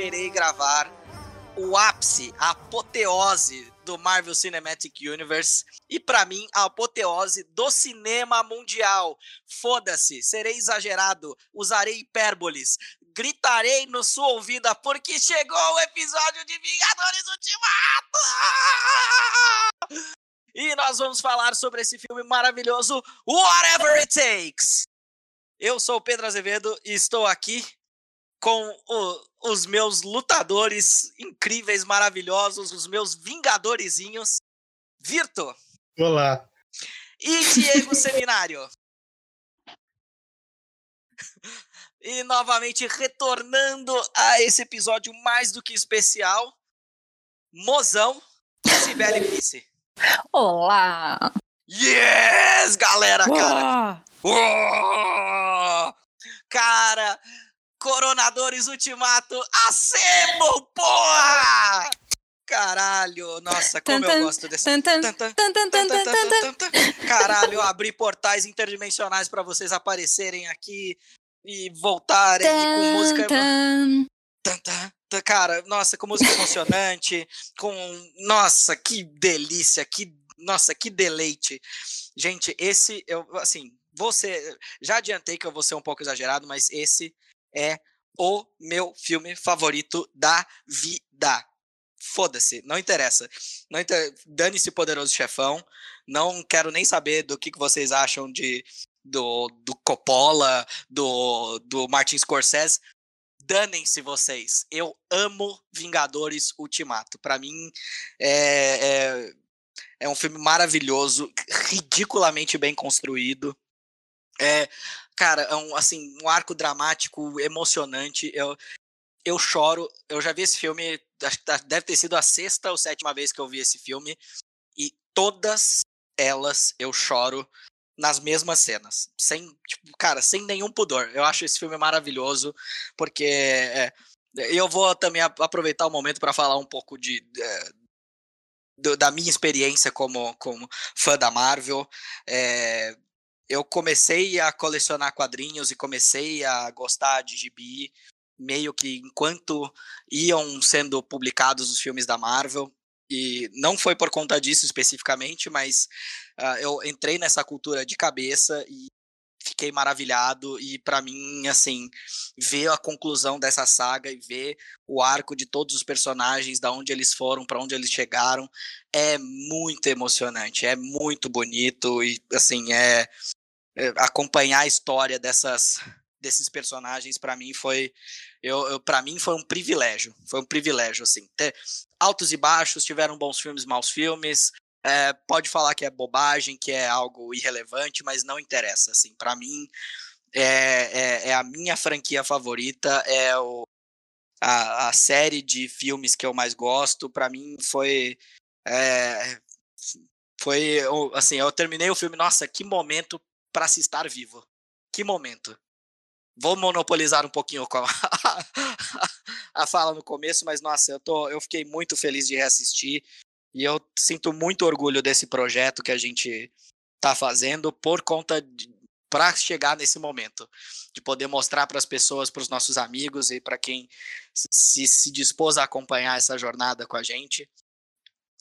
esperei gravar, o ápice, a apoteose do Marvel Cinematic Universe e para mim a apoteose do cinema mundial. Foda-se, serei exagerado, usarei hipérboles, gritarei no sua ouvida porque chegou o episódio de Vingadores Ultimato! E nós vamos falar sobre esse filme maravilhoso, Whatever It Takes. Eu sou o Pedro Azevedo e estou aqui com o, os meus lutadores incríveis, maravilhosos, os meus vingadorezinhos. Virto. Olá. E Diego Seminário. E novamente retornando a esse episódio mais do que especial, Mozão e Sibeli Vice. Olá! Yes, galera, cara! Uou! Cara, Coronadores Ultimato, acemo, porra! Caralho, nossa, como eu gosto desse. Caralho, eu abri portais interdimensionais para vocês aparecerem aqui e voltarem e com música. Cara, nossa, com música emocionante, com. Nossa, que delícia, que. Nossa, que deleite. Gente, esse, eu, assim, você. Já adiantei que eu vou ser um pouco exagerado, mas esse é o meu filme favorito da vida. Foda-se, não interessa. Não inter... Dane-se Poderoso Chefão. Não quero nem saber do que, que vocês acham de do, do Coppola, do, do Martin Scorsese. Danem-se vocês. Eu amo Vingadores Ultimato. Para mim é, é, é um filme maravilhoso, ridiculamente bem construído. É, cara, é um, assim, um arco dramático emocionante. Eu, eu choro. Eu já vi esse filme, tá, deve ter sido a sexta ou sétima vez que eu vi esse filme. E todas elas eu choro nas mesmas cenas. Sem, tipo, cara, sem nenhum pudor. Eu acho esse filme maravilhoso, porque é, eu vou também aproveitar o momento para falar um pouco de, de, da minha experiência como, como fã da Marvel. É, eu comecei a colecionar quadrinhos e comecei a gostar de gibi meio que enquanto iam sendo publicados os filmes da Marvel. E não foi por conta disso especificamente, mas uh, eu entrei nessa cultura de cabeça e fiquei maravilhado. E para mim assim ver a conclusão dessa saga e ver o arco de todos os personagens da onde eles foram para onde eles chegaram é muito emocionante é muito bonito e assim é acompanhar a história dessas desses personagens para mim foi eu, eu para mim foi um privilégio foi um privilégio assim. Ter altos e baixos tiveram bons filmes maus filmes é, pode falar que é bobagem que é algo irrelevante mas não interessa assim. Para mim é, é, é, a minha franquia favorita é o, a, a série de filmes que eu mais gosto. Para mim foi é, foi assim eu terminei o filme nossa que momento para se estar vivo. Que momento. Vou monopolizar um pouquinho a fala no começo, mas nossa, eu, tô, eu fiquei muito feliz de reassistir e eu sinto muito orgulho desse projeto que a gente está fazendo por conta para chegar nesse momento de poder mostrar para as pessoas, para os nossos amigos e para quem se, se dispôs a acompanhar essa jornada com a gente,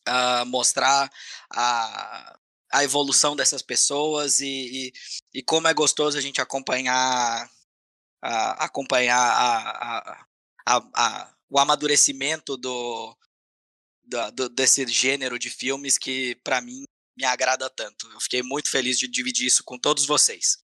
uh, mostrar a, a evolução dessas pessoas e, e, e, como é gostoso a gente acompanhar a, acompanhar a, a, o amadurecimento do, do, desse gênero de filmes que para mim me agrada tanto. Eu fiquei muito feliz de dividir isso com todos vocês.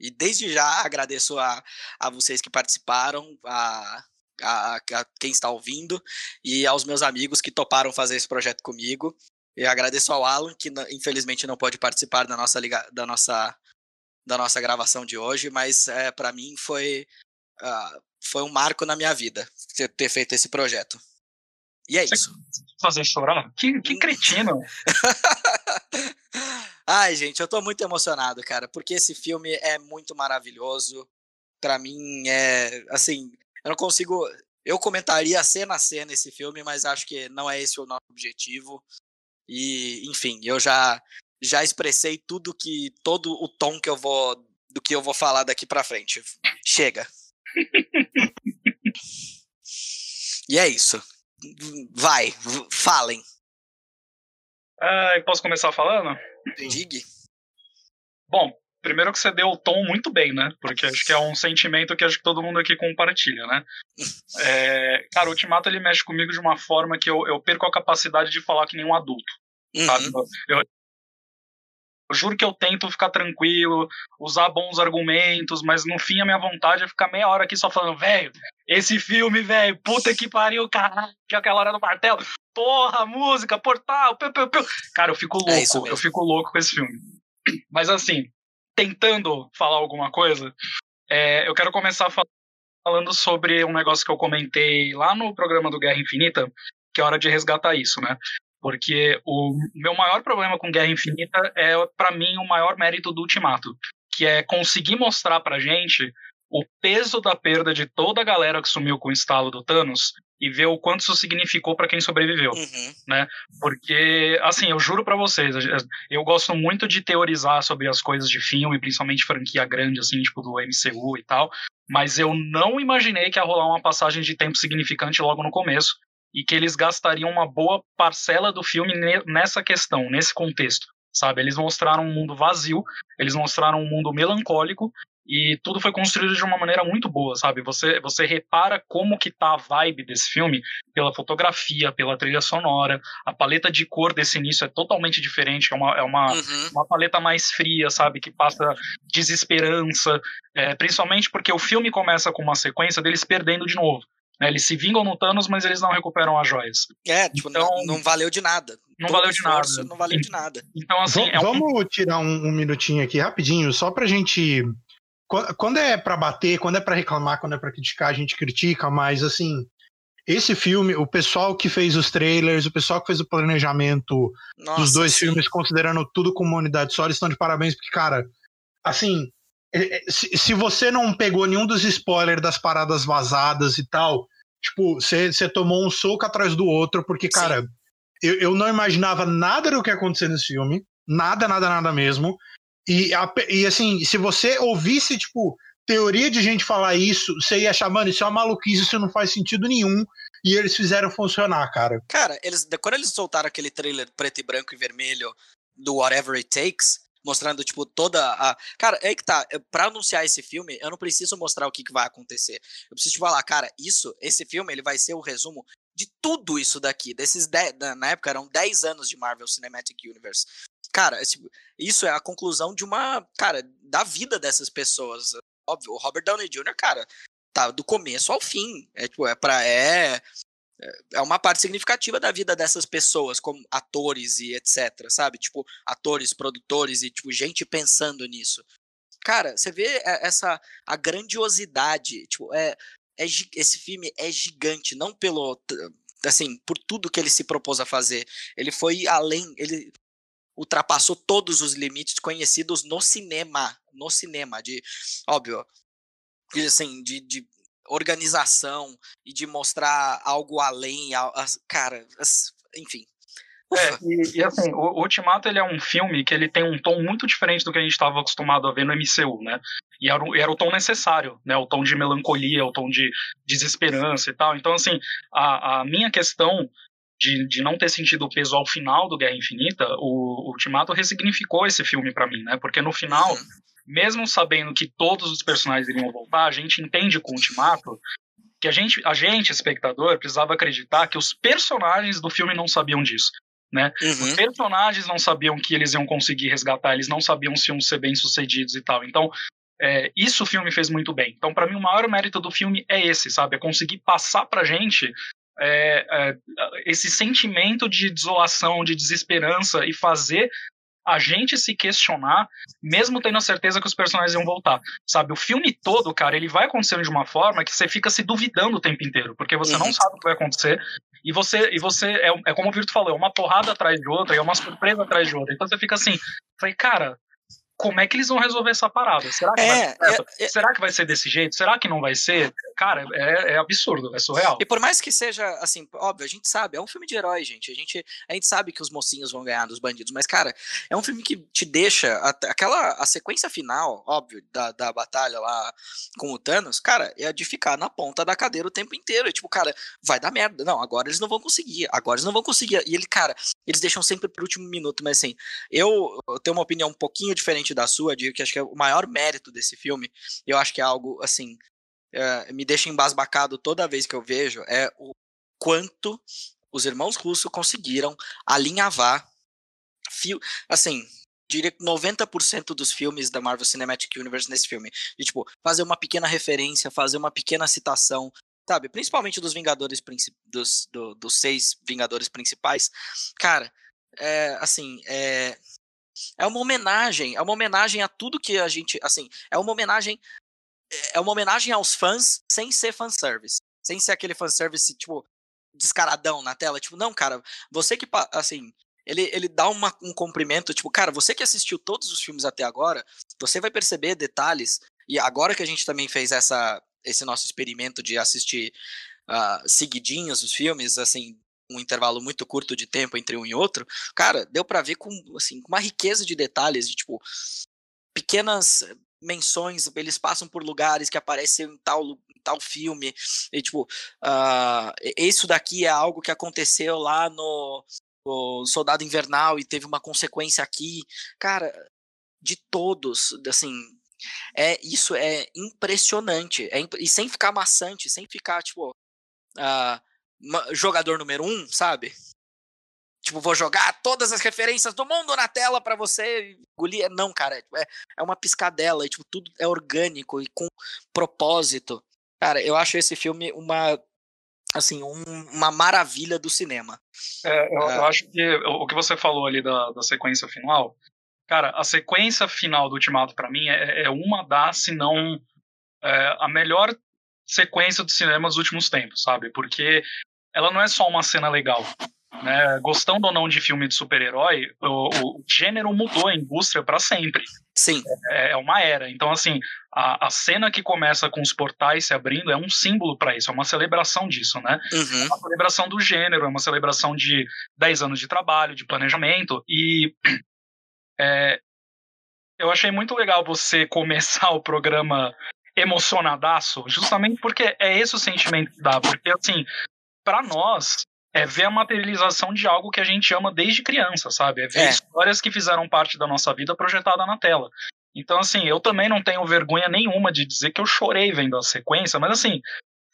E desde já agradeço a, a vocês que participaram, a, a, a quem está ouvindo e aos meus amigos que toparam fazer esse projeto comigo. E agradeço ao Alan, que infelizmente não pode participar da nossa, da nossa, da nossa gravação de hoje, mas é, para mim foi, uh, foi um marco na minha vida ter feito esse projeto. E é Você isso. Fazer chorar? Que, que cretino! Ai, gente, eu tô muito emocionado, cara, porque esse filme é muito maravilhoso. Para mim é assim, eu não consigo. Eu comentaria cena a cena esse filme, mas acho que não é esse o nosso objetivo. E, enfim, eu já já expressei tudo que todo o tom que eu vou do que eu vou falar daqui para frente. Chega. E é isso. Vai, falem. Uh, posso começar falando? Digue. Bom, primeiro que você deu o tom muito bem, né? Porque acho que é um sentimento que acho que todo mundo aqui compartilha, né? É, cara, o Ultimato ele mexe comigo de uma forma que eu, eu perco a capacidade de falar que nem um adulto. Uhum. Sabe? Eu, eu juro que eu tento ficar tranquilo, usar bons argumentos, mas no fim a minha vontade é ficar meia hora aqui só falando, velho, esse filme, velho, puta que pariu, caralho, aquela hora do martelo, porra, música, portal, piu, piu, piu. Cara, eu fico é louco, é eu fico louco com esse filme. Mas assim, tentando falar alguma coisa, é, eu quero começar falando sobre um negócio que eu comentei lá no programa do Guerra Infinita, que é hora de resgatar isso, né? Porque o meu maior problema com Guerra Infinita é, para mim, o maior mérito do Ultimato, que é conseguir mostrar pra gente o peso da perda de toda a galera que sumiu com o estalo do Thanos e ver o quanto isso significou para quem sobreviveu, uhum. né? Porque, assim, eu juro para vocês, eu gosto muito de teorizar sobre as coisas de filme, principalmente franquia grande, assim, tipo do MCU e tal, mas eu não imaginei que ia rolar uma passagem de tempo significante logo no começo e que eles gastariam uma boa parcela do filme nessa questão, nesse contexto, sabe? Eles mostraram um mundo vazio, eles mostraram um mundo melancólico e tudo foi construído de uma maneira muito boa, sabe? Você você repara como que tá a vibe desse filme pela fotografia, pela trilha sonora, a paleta de cor desse início é totalmente diferente, é uma, é uma, uhum. uma paleta mais fria, sabe? Que passa desesperança, é, principalmente porque o filme começa com uma sequência deles perdendo de novo. Né? Eles se vingam no Thanos, mas eles não recuperam as joias. É, tipo, então, não, não valeu de nada. Não valeu de nada. Não valeu de nada. Então, assim. V é um... Vamos tirar um, um, minutinho aqui rapidinho, só pra gente. Quando é para bater, quando é para reclamar, quando é para criticar, a gente critica, mas assim, esse filme, o pessoal que fez os trailers, o pessoal que fez o planejamento Nossa, dos dois sim. filmes, considerando tudo como uma unidade só, eles estão de parabéns, porque, cara, assim, é, é, se, você não pegou nenhum dos spoilers das paradas vazadas e tal, tipo, você, você tomou um soco atrás do outro, porque, cara, eu, eu não imaginava nada do que ia acontecer nesse filme. Nada, nada, nada mesmo. E, e assim, se você ouvisse, tipo, teoria de gente falar isso, você ia achar, mano, isso é uma maluquice, isso não faz sentido nenhum. E eles fizeram funcionar, cara. Cara, eles, quando eles soltaram aquele trailer preto e branco e vermelho do Whatever It Takes, mostrando, tipo, toda a. Cara, é que tá. Pra anunciar esse filme, eu não preciso mostrar o que, que vai acontecer. Eu preciso te falar, cara, isso, esse filme, ele vai ser o resumo de tudo isso daqui. Desses 10. Na época eram 10 anos de Marvel Cinematic Universe. Cara, isso é a conclusão de uma. Cara, da vida dessas pessoas. Óbvio, o Robert Downey Jr., cara, tá do começo ao fim. É, tipo, é pra. É, é uma parte significativa da vida dessas pessoas, como atores e etc, sabe? Tipo, atores, produtores e, tipo, gente pensando nisso. Cara, você vê é, essa, a grandiosidade, tipo, é, é, esse filme é gigante, não pelo, assim, por tudo que ele se propôs a fazer. Ele foi além, ele ultrapassou todos os limites conhecidos no cinema, no cinema, de, óbvio, assim, de, de organização e de mostrar algo além, cara, enfim. É, e, e, assim, o, o Ultimato ele é um filme que ele tem um tom muito diferente do que a gente estava acostumado a ver no MCU, né? E era, era, o tom necessário, né? O tom de melancolia, o tom de desesperança e tal. Então, assim, a, a minha questão de, de não ter sentido o peso ao final do Guerra Infinita, o, o Ultimato ressignificou esse filme para mim, né? Porque no final, mesmo sabendo que todos os personagens iriam voltar, a gente entende com o Ultimato que a gente, a gente, espectador, precisava acreditar que os personagens do filme não sabiam disso. Né? Uhum. Os personagens não sabiam que eles iam conseguir resgatar, eles não sabiam se iam ser bem-sucedidos e tal. Então, é, isso o filme fez muito bem. Então, para mim, o maior mérito do filme é esse, sabe? É conseguir passar pra gente é, é, esse sentimento de desolação, de desesperança e fazer a gente se questionar, mesmo tendo a certeza que os personagens iam voltar. Sabe, o filme todo, cara, ele vai acontecendo de uma forma que você fica se duvidando o tempo inteiro, porque você uhum. não sabe o que vai acontecer. E você, e você é, é como o Virto falou, é uma porrada atrás de outra, e é uma surpresa atrás de outra. Então você fica assim, falei, cara, como é que eles vão resolver essa parada? Será que, é, vai, é, é, Será que vai ser desse jeito? Será que não vai ser? Cara, é, é, absurdo, é surreal. E por mais que seja, assim, óbvio, a gente sabe, é um filme de herói, gente. A gente, a gente sabe que os mocinhos vão ganhar dos bandidos, mas, cara, é um filme que te deixa. aquela. A sequência final, óbvio, da, da batalha lá com o Thanos, cara, é de ficar na ponta da cadeira o tempo inteiro. E, tipo, cara, vai dar merda. Não, agora eles não vão conseguir. Agora eles não vão conseguir. E ele, cara, eles deixam sempre pro último minuto, mas assim, eu, eu tenho uma opinião um pouquinho diferente da sua, de que acho que é o maior mérito desse filme, eu acho que é algo, assim, é, me deixa embasbacado toda vez que eu vejo, é o quanto os irmãos russos conseguiram alinhavar, assim, diria que 90% dos filmes da Marvel Cinematic Universe nesse filme. De, tipo, fazer uma pequena referência, fazer uma pequena citação, sabe? Principalmente dos Vingadores, dos, do, dos seis Vingadores principais. Cara, é, assim, é, é uma homenagem, é uma homenagem a tudo que a gente, assim, é uma homenagem é uma homenagem aos fãs sem ser fanservice. Sem ser aquele fanservice, tipo, descaradão na tela. Tipo, não, cara, você que, assim, ele, ele dá uma, um cumprimento, tipo, cara, você que assistiu todos os filmes até agora, você vai perceber detalhes, e agora que a gente também fez essa, esse nosso experimento de assistir uh, seguidinhos os filmes, assim, um intervalo muito curto de tempo entre um e outro, cara, deu para ver com assim, uma riqueza de detalhes, de tipo pequenas menções, eles passam por lugares que aparecem em tal, em tal filme, e tipo, uh, isso daqui é algo que aconteceu lá no, no Soldado Invernal e teve uma consequência aqui, cara, de todos, assim, é isso é impressionante, é, e sem ficar maçante, sem ficar tipo uh, jogador número um, sabe? Tipo, vou jogar todas as referências do mundo na tela para você engolir. Não, cara, é, é uma piscadela, e, tipo, tudo é orgânico e com propósito. Cara, eu acho esse filme uma assim, um, uma maravilha do cinema. É, eu, é. eu, acho que o que você falou ali da, da sequência final, cara, a sequência final do Ultimato para mim é, é, uma das, se não é, a melhor sequência do cinema dos últimos tempos, sabe? Porque ela não é só uma cena legal. Né? Gostando ou não de filme de super-herói, o, o, gênero mudou a indústria para sempre. Sim. É, é, uma era. Então, assim, a, a, cena que começa com os portais se abrindo é um símbolo para isso, é uma celebração disso, né? Uhum. É uma celebração do gênero, é uma celebração de 10 anos de trabalho, de planejamento. E é, eu achei muito legal você começar o programa emocionadaço, justamente porque é esse o sentimento que dá. Porque, assim, para nós, é ver a materialização de algo que a gente ama desde criança, sabe? É ver é. histórias que fizeram parte da nossa vida projetada na tela. Então, assim, eu também não tenho vergonha nenhuma de dizer que eu chorei vendo a sequência, mas assim,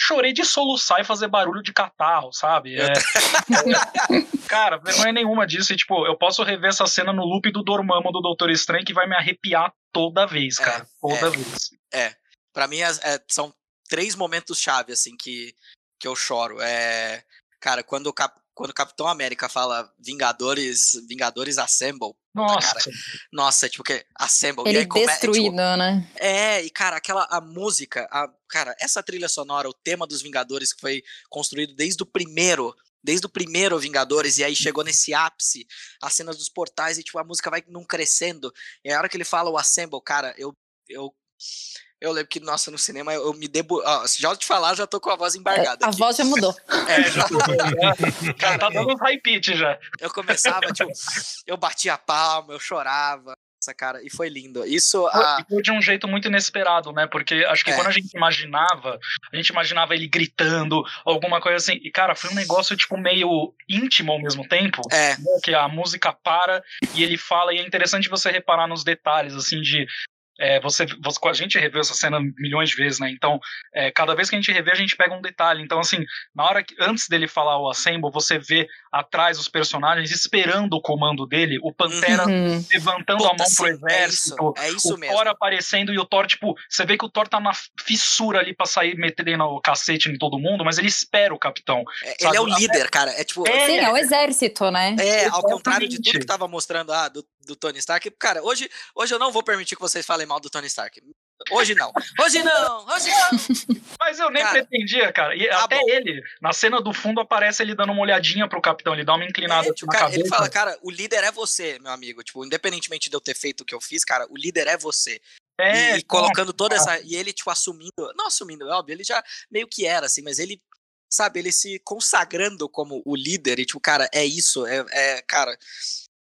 chorei de soluçar e fazer barulho de catarro, sabe? É, é, cara, vergonha nenhuma disso. E, tipo, eu posso rever essa cena no loop do Dormammu do Doutor Estranho que vai me arrepiar toda vez, é, cara. toda é, vez. É. Pra mim, é, são três momentos-chave, assim, que, que eu choro. É, cara, quando o, Cap, quando o Capitão América fala Vingadores, Vingadores Assemble. Nossa. Cara, nossa, tipo, que Assemble. Ele e aí, destruído, é, tipo, né? É, e cara, aquela a música, a, cara, essa trilha sonora, o tema dos Vingadores que foi construído desde o primeiro desde o primeiro Vingadores, e aí chegou nesse ápice, as cenas dos portais, e tipo, a música vai num crescendo. E a hora que ele fala o Assemble, cara, eu, eu eu lembro que, nossa, no cinema eu me debu... Ah, já te falar, já tô com a voz embargada. É, a aqui. voz já mudou. É, já Cara, tá dando high pitch já. Eu começava, tipo, eu batia a palma, eu chorava. Essa cara, e foi lindo. Isso a... foi de um jeito muito inesperado, né? Porque acho que é. quando a gente imaginava, a gente imaginava ele gritando, alguma coisa assim. E, cara, foi um negócio, tipo, meio íntimo ao mesmo tempo. É. Né? Que a música para e ele fala, e é interessante você reparar nos detalhes, assim, de é, você, você, a gente revê essa cena milhões de vezes, né? Então, é, cada vez que a gente revê, a gente pega um detalhe. Então, assim, na hora que antes dele falar o Assemble, você vê atrás os personagens esperando o comando dele, o Pantera uhum. levantando Puta, a mão pro exército, é isso, é isso o mesmo. Thor aparecendo e o Thor, tipo, você vê que o Thor tá na fissura ali pra sair metendo o cacete em todo mundo, mas ele espera o capitão. É, ele é o líder, cara. É tipo. É, Sim, é o exército, né? É, ao contrário de tudo que tava mostrando ah, do, do Tony Stark. Cara, hoje, hoje eu não vou permitir que vocês falem mal do Tony Stark. Hoje não. Hoje não. Hoje não. Mas eu nem cara, pretendia, cara. E tá até bom. ele, na cena do fundo, aparece ele dando uma olhadinha pro capitão. Ele dá uma inclinada é, tipo, cara, cabeça. Ele fala, cara, o líder é você, meu amigo. Tipo, independentemente de eu ter feito o que eu fiz, cara, o líder é você. É, e, e colocando toda essa. E ele, tipo, assumindo. Não assumindo, é óbvio, ele já meio que era, assim, mas ele. Sabe, ele se consagrando como o líder e, tipo, cara, é isso. É, é cara,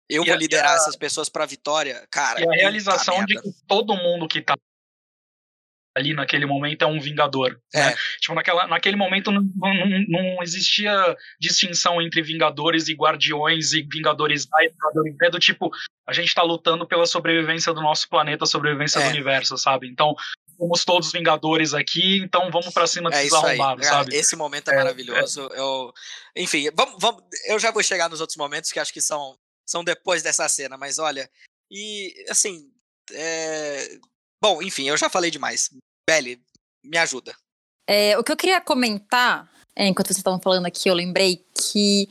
eu e vou liderar a, essas pessoas pra vitória, cara. E a realização de que todo mundo que tá ali naquele momento é um vingador. É. Né? Tipo, naquela, naquele momento não, não, não, existia distinção entre vingadores e guardiões e vingadores A e vingadores B, do tipo, a gente tá lutando pela sobrevivência do nosso planeta, sobrevivência é. do universo, sabe? Então, somos todos vingadores aqui, então vamos para cima desses é arrombados, sabe? Esse momento é, é maravilhoso. Eu, enfim, vamos, vamos, eu já vou chegar nos outros momentos que acho que são, são depois dessa cena, mas olha, e assim, é, Bom, enfim, eu já falei demais. Belly, me ajuda. É, o que eu queria comentar, é, enquanto vocês estavam falando aqui, eu lembrei que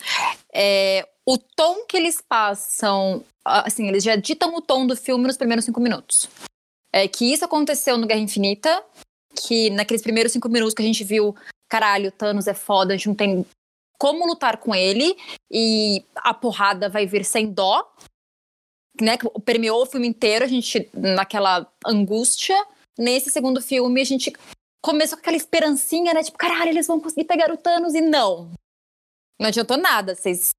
é, o tom que eles passam, assim, eles já ditam o tom do filme nos primeiros cinco minutos. É que isso aconteceu no Guerra Infinita, que naqueles primeiros cinco minutos que a gente viu, caralho, Thanos é foda, a gente não tem como lutar com ele, e a porrada vai vir sem dó, né, permeou o filme inteiro, a gente naquela angústia. Nesse segundo filme, a gente começou com aquela esperancinha, né? Tipo, caralho, eles vão conseguir pegar o Thanos e não. Não adiantou nada. Vocês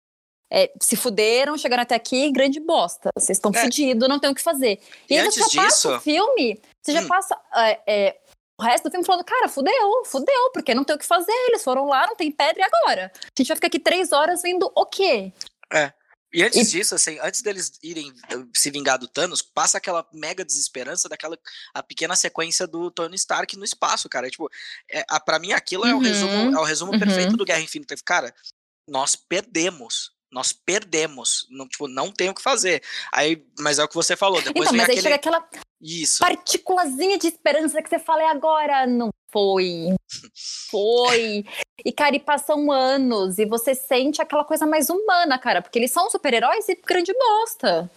é, se fuderam, chegaram até aqui, grande bosta. Vocês estão é. fudidos, não tem o que fazer. E, e aí você já disso... passa o filme, você hum. já passa é, é, o resto do filme falando, cara, fudeu, fudeu, porque não tem o que fazer. Eles foram lá, não tem pedra, e agora? A gente vai ficar aqui três horas vendo o quê? É. E antes e... disso, assim, antes deles irem eh, se vingar do Thanos, passa aquela mega desesperança daquela a pequena sequência do Tony Stark no espaço, cara. É, tipo, é, a, pra mim aquilo é o resumo, uhum, é o resumo uhum. perfeito do Guerra Infinita. Cara, nós perdemos. Nós perdemos. Não, tipo, não tem o que fazer. Aí, mas é o que você falou. Depois então, mas aí aquele... chega aquela Isso. partículazinha de esperança que você fala, e agora? Não foi. Foi. E, cara, e passam anos e você sente aquela coisa mais humana, cara, porque eles são super-heróis e grande bosta.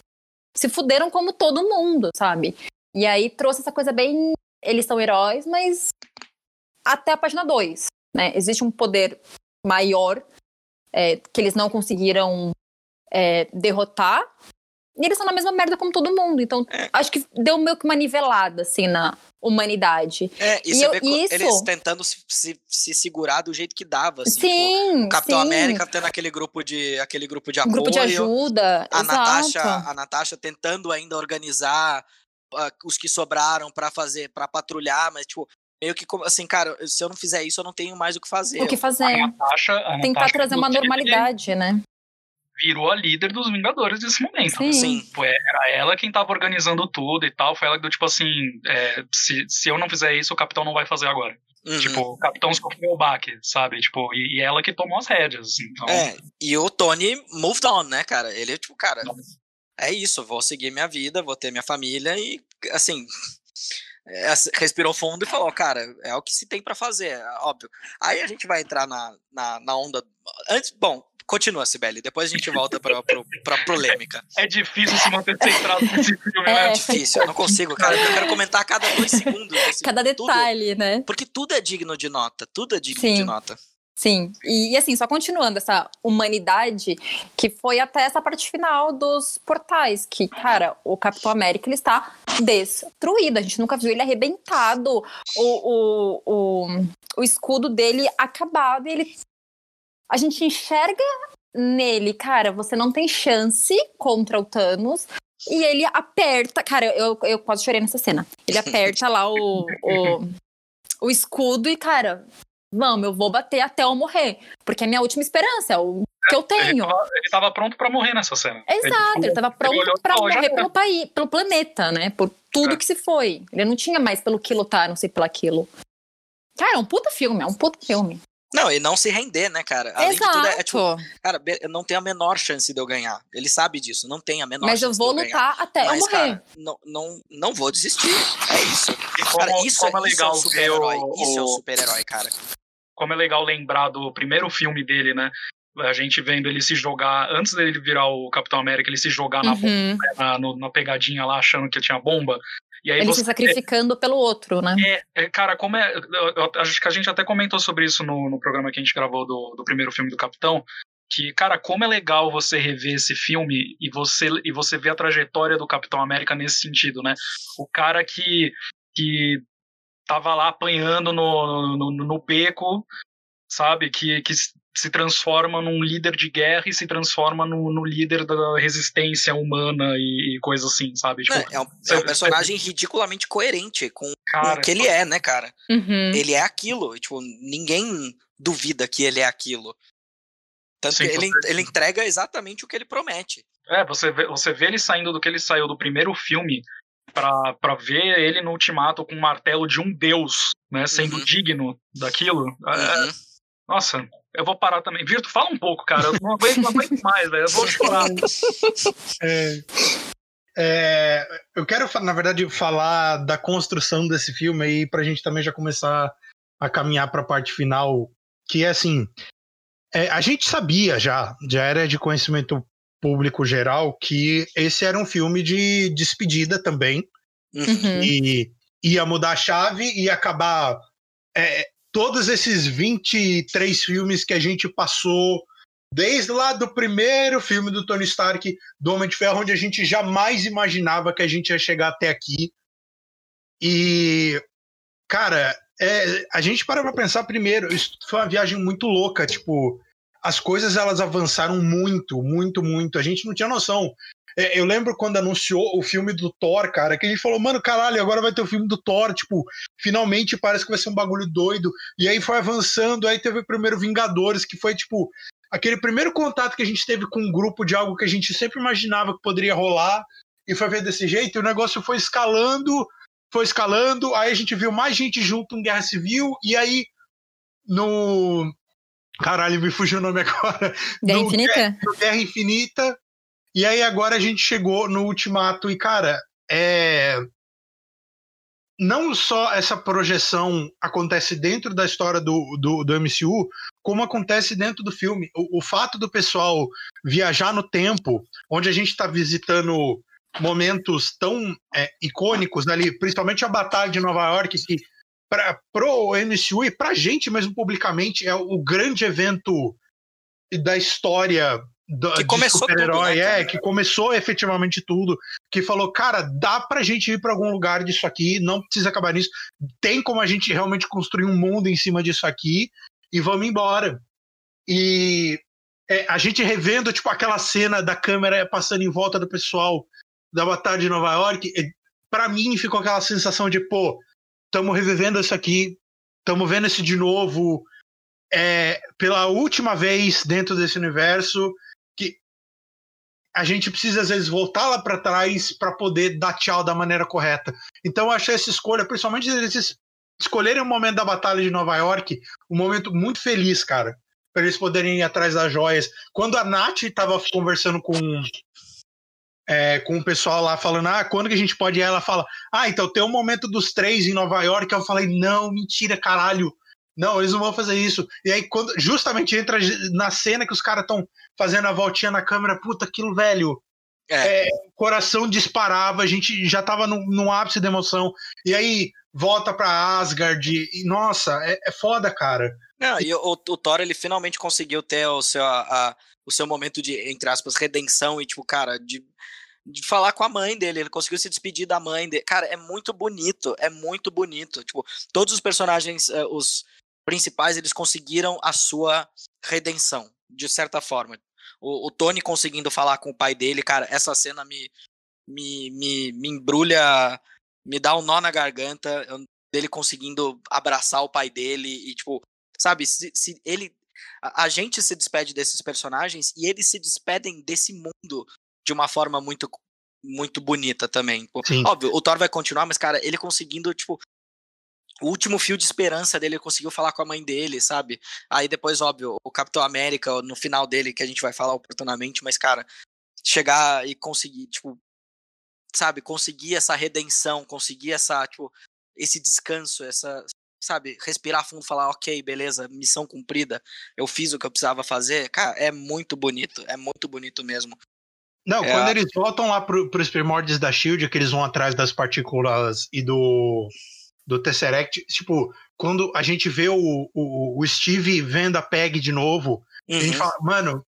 Se fuderam como todo mundo, sabe? E aí trouxe essa coisa bem. Eles são heróis, mas até a página 2. Né? Existe um poder maior é, que eles não conseguiram é, derrotar. E eles são na mesma merda como todo mundo. Então, é. acho que deu meio que uma nivelada, assim, na, humanidade. É, e, e você eu, vê isso... eles tentando se, se, se, segurar do jeito que dava. Assim, tipo, sim, tipo, o Capitão sim. América tendo aquele grupo de, aquele grupo de apoio. grupo de ajuda. A Natasha, a Natasha tentando ainda organizar uh, os que sobraram para fazer, para patrulhar, mas tipo, meio que assim, cara, se eu não fizer isso, eu não tenho mais o que fazer. O que fazer? A Natasha, a Tentar Natasha trazer uma normalidade, né? virou a líder dos Vingadores nesse momento. Sim. Assim, foi, era ela quem tava organizando tudo e tal. Foi ela que deu, tipo assim, é, se, se eu não fizer isso, o capitão não vai fazer agora. Uhum. Tipo, o capitão sofreu o baque, sabe? Tipo, e, e, ela que tomou as rédeas. Então... É, e o Tony moved on, né, cara? Ele, tipo, cara, é isso, vou seguir minha vida, vou ter minha família e, assim, respirou fundo e falou, cara, é o que se tem para fazer, é óbvio. Aí a gente vai entrar na, na, na onda. Antes, bom, Continua, Sibeli. Depois a gente volta pra, pra, pra polêmica. É difícil se manter centrado nesse filme, né? É difícil, eu não consigo, cara. Eu quero comentar cada dois segundos. Assim, cada detalhe, tudo, né? Porque tudo é digno de nota. Tudo é digno Sim. de nota. Sim, e, assim, só continuando essa humanidade, que foi até essa parte final dos portais, que, cara, o Capitão América, ele está destruído, a gente nunca viu ele arrebentado, o, o, o, o escudo dele acabado, ele a gente enxerga nele, cara, você não tem chance contra o Thanos. E ele aperta. Cara, eu, eu quase chorei nessa cena. Ele aperta lá o, o, o escudo e, cara, vamos, eu vou bater até eu morrer. Porque é a minha última esperança, é o que eu tenho. Ele tava, ele tava pronto para morrer nessa cena. Exato, ele, ele tava pronto pra morrer pelo país, pelo planeta, né? Por tudo é. que se foi. Ele não tinha mais pelo que lutar, não sei pelo aquilo. Cara, é um puta filme, é um puta filme. Não, e não se render, né, cara? Além Exato. de tudo, é, é tipo, cara, não tem a menor chance de eu ganhar. Ele sabe disso, não tem a menor Mas chance. Mas eu vou lutar ganhar. até Mas, eu morrer. Cara, não, não, não vou desistir. É isso. Como, cara, isso, como é, legal isso é o super-herói. Isso é o super-herói, cara. Como é legal lembrar do primeiro filme dele, né? A gente vendo ele se jogar, antes dele virar o Capitão América, ele se jogar na, uhum. bomba, na, no, na pegadinha lá, achando que tinha bomba. E aí Ele você, se sacrificando pelo outro, né? É, é, cara, como é. acho que a gente até comentou sobre isso no, no programa que a gente gravou do, do primeiro filme do Capitão. Que, cara, como é legal você rever esse filme e você, e você ver a trajetória do Capitão América nesse sentido, né? O cara que, que tava lá apanhando no, no, no beco, sabe? Que, que se transforma num líder de guerra e se transforma no, no líder da resistência humana e, e coisa assim, sabe? Tipo, É, é um, é um personagem ridiculamente coerente com cara, o que ele é, né, cara? Uhum. Ele é aquilo. Tipo, ninguém duvida que ele é aquilo. Tanto Sim, que ele, ele entrega exatamente o que ele promete. É, você vê, você vê ele saindo do que ele saiu do primeiro filme pra, pra ver ele no ultimato com o martelo de um deus, né? Sendo Uhum. digno daquilo. É, Uhum. nossa, eu vou parar também. Virto, fala um pouco, cara. Eu não aguento, não aguento mais, velho. Eu vou chorar. É, é, eu quero, na verdade, falar da construção desse filme aí pra gente também já começar a caminhar pra parte final, que é assim, é, a gente sabia já, já era de conhecimento público geral que esse era um filme de despedida também, Uhum. e ia mudar a chave e acabar é, todos esses 23 filmes que a gente passou desde lá do primeiro filme do Tony Stark, do Homem de Ferro, onde a gente jamais imaginava que a gente ia chegar até aqui. E, cara, é, a gente para pra pensar primeiro, isso foi uma viagem muito louca, tipo, as coisas elas avançaram muito, muito, muito. A gente não tinha noção. É, eu lembro quando anunciou o filme do Thor, cara, que a gente falou, mano, caralho, agora vai ter o filme do Thor, tipo, finalmente parece que vai ser um bagulho doido. E aí foi avançando, aí teve o primeiro Vingadores, que foi, tipo, aquele primeiro contato que a gente teve com um grupo de algo que a gente sempre imaginava que poderia rolar, e foi ver desse jeito, e o negócio foi escalando, foi escalando, aí a gente viu mais gente junto em Guerra Civil, e aí no. Caralho, me fugiu o nome agora. Guerra Infinita? no Guerra Infinita. E aí agora a gente chegou no Ultimato e, cara, é. Não só essa projeção acontece dentro da história do, do, do MCU, como acontece dentro do filme. O, o fato do pessoal viajar no tempo, onde a gente está visitando momentos tão é, icônicos ali, principalmente a Batalha de Nova York, que para pro MCU e pra gente mesmo publicamente é o grande evento da história do, Que começou tudo, super-herói, né, é, que começou efetivamente tudo, que falou, cara, dá pra gente ir pra algum lugar disso aqui, não precisa acabar nisso, tem como a gente realmente construir um mundo em cima disso aqui e vamos embora. E é, a gente revendo, tipo, aquela cena da câmera passando em volta do pessoal da Batalha de Nova York, é, pra mim ficou aquela sensação de, pô, estamos revivendo isso aqui, estamos vendo isso de novo, é, pela última vez dentro desse universo, que a gente precisa às vezes voltar lá para trás para poder dar tchau da maneira correta. Então eu achei essa escolha, principalmente eles escolherem o momento da Batalha de Nova York, um momento muito feliz, cara, para eles poderem ir atrás das joias. Quando a Nath estava conversando com é, com o pessoal lá falando, ah, quando que a gente pode ir? Ela fala, ah, então tem um momento dos três em Nova York. Eu falei, não, mentira, caralho. Não, eles não vão fazer isso. E aí, quando justamente entra na cena que os caras estão fazendo a voltinha na câmera, puta, aquilo, velho. É. É, coração disparava, a gente já tava no, no ápice da emoção. E aí, volta pra Asgard. E, nossa, é, é foda, cara. Não, e o, o Thor, ele finalmente conseguiu ter o seu, a- a- o seu momento de, entre aspas, redenção e, tipo, cara, de, de falar com a mãe dele. Ele conseguiu se despedir da mãe dele. Cara, é muito bonito, é muito bonito. Tipo, todos os personagens, eh, os principais, eles conseguiram a sua redenção, de certa forma. O, o Tony conseguindo falar com o pai dele, cara, essa cena me, me, me, me embrulha, me dá um nó na garganta, eu- dele conseguindo abraçar o pai dele e, tipo, sabe, se, se ele. A, a gente se despede desses personagens e eles se despedem desse mundo de uma forma muito, muito bonita também. Pô, Sim. Óbvio, o Thor vai continuar, mas, cara, ele conseguindo, tipo. O último fio de esperança dele, ele conseguiu falar com a mãe dele, sabe? Aí depois, óbvio, o Capitão América, no final dele, que a gente vai falar oportunamente, mas, cara, chegar e conseguir, tipo, sabe, conseguir essa redenção, conseguir essa, tipo, esse descanso, essa, sabe, respirar fundo, falar, ok, beleza, missão cumprida, eu fiz o que eu precisava fazer, cara, é muito bonito, é muito bonito mesmo. Não, É quando a- eles voltam lá pro, pros primórdios da Shield, que eles vão atrás das partículas e do, do Tesseract, tipo, quando a gente vê o, o, o Steve vendo a Peg de novo, a gente Uhum. fala, mano,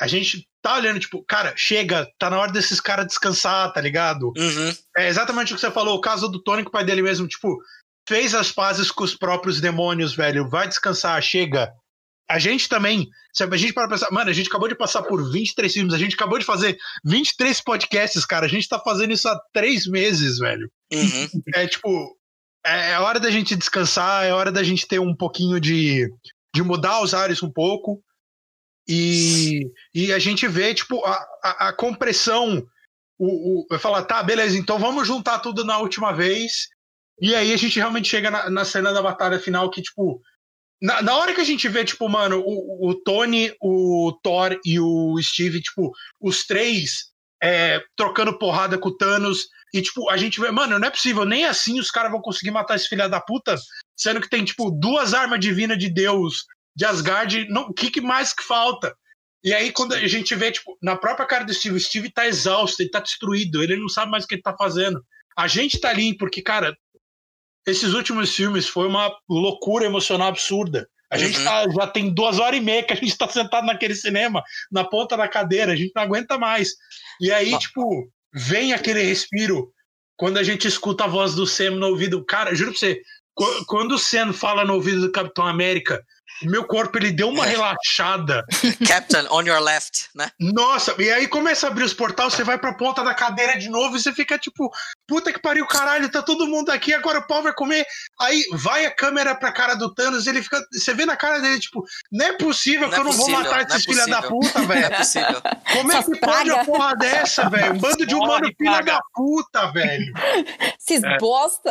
a gente tá olhando, tipo, cara, chega, tá na hora desses caras descansar, tá ligado? Uhum. É exatamente o que você falou, o caso do Tony com o pai dele mesmo, tipo, fez as pazes com os próprios demônios, velho, vai descansar, chega. A gente também, sabe, a gente para pensar, mano, a gente acabou de passar por 23 filmes, a gente acabou de fazer 23 podcasts, cara, a gente tá fazendo isso há três meses, velho. Uhum. É tipo, é é hora da gente descansar, é hora da gente ter um pouquinho de, de mudar os ares um pouco. E, e a gente vê, tipo, a, a, a compressão. O, o, eu falar, tá, beleza, então vamos juntar tudo na última vez. E aí a gente realmente chega na, na cena da batalha final que, tipo. Na, na hora que a gente vê, tipo, mano, o, o Tony, o Thor e o Steve, tipo, os três é, trocando porrada com o Thanos. E, tipo, a gente vê, mano, não é possível, nem assim os caras vão conseguir matar esse filho da puta, sendo que tem, tipo, duas armas divinas de Deus de Asgard. O que, que mais que falta? E aí, quando a gente vê, tipo, na própria cara do Steve, o Steve tá exausto, ele tá destruído, ele não sabe mais o que ele tá fazendo. A gente tá ali porque, cara, esses últimos filmes foi uma loucura emocional absurda. A gente Uhum. tá, já tem duas horas e meia que a gente tá sentado naquele cinema, na ponta da cadeira, a gente não aguenta mais. E aí, Ó. tipo, vem aquele respiro quando a gente escuta a voz do Sam no ouvido. Cara, juro pra você, qu- quando o Sam fala no ouvido do Capitão América, meu corpo ele deu uma É. relaxada. Captain, on your left, né? Nossa, e aí começa a abrir os portais, você vai pra ponta da cadeira de novo e você fica tipo, puta que pariu, caralho, tá todo mundo aqui, agora o pau vai comer. Aí vai a câmera pra cara do Thanos, ele fica. Você vê na cara dele, tipo, não é possível Não que é eu não vou possível, matar não é esses filha da puta, Não é velho. possível. Como é que pode uma porra dessa, velho? Um bando de humano filha da puta, velho. Esses É. bosta.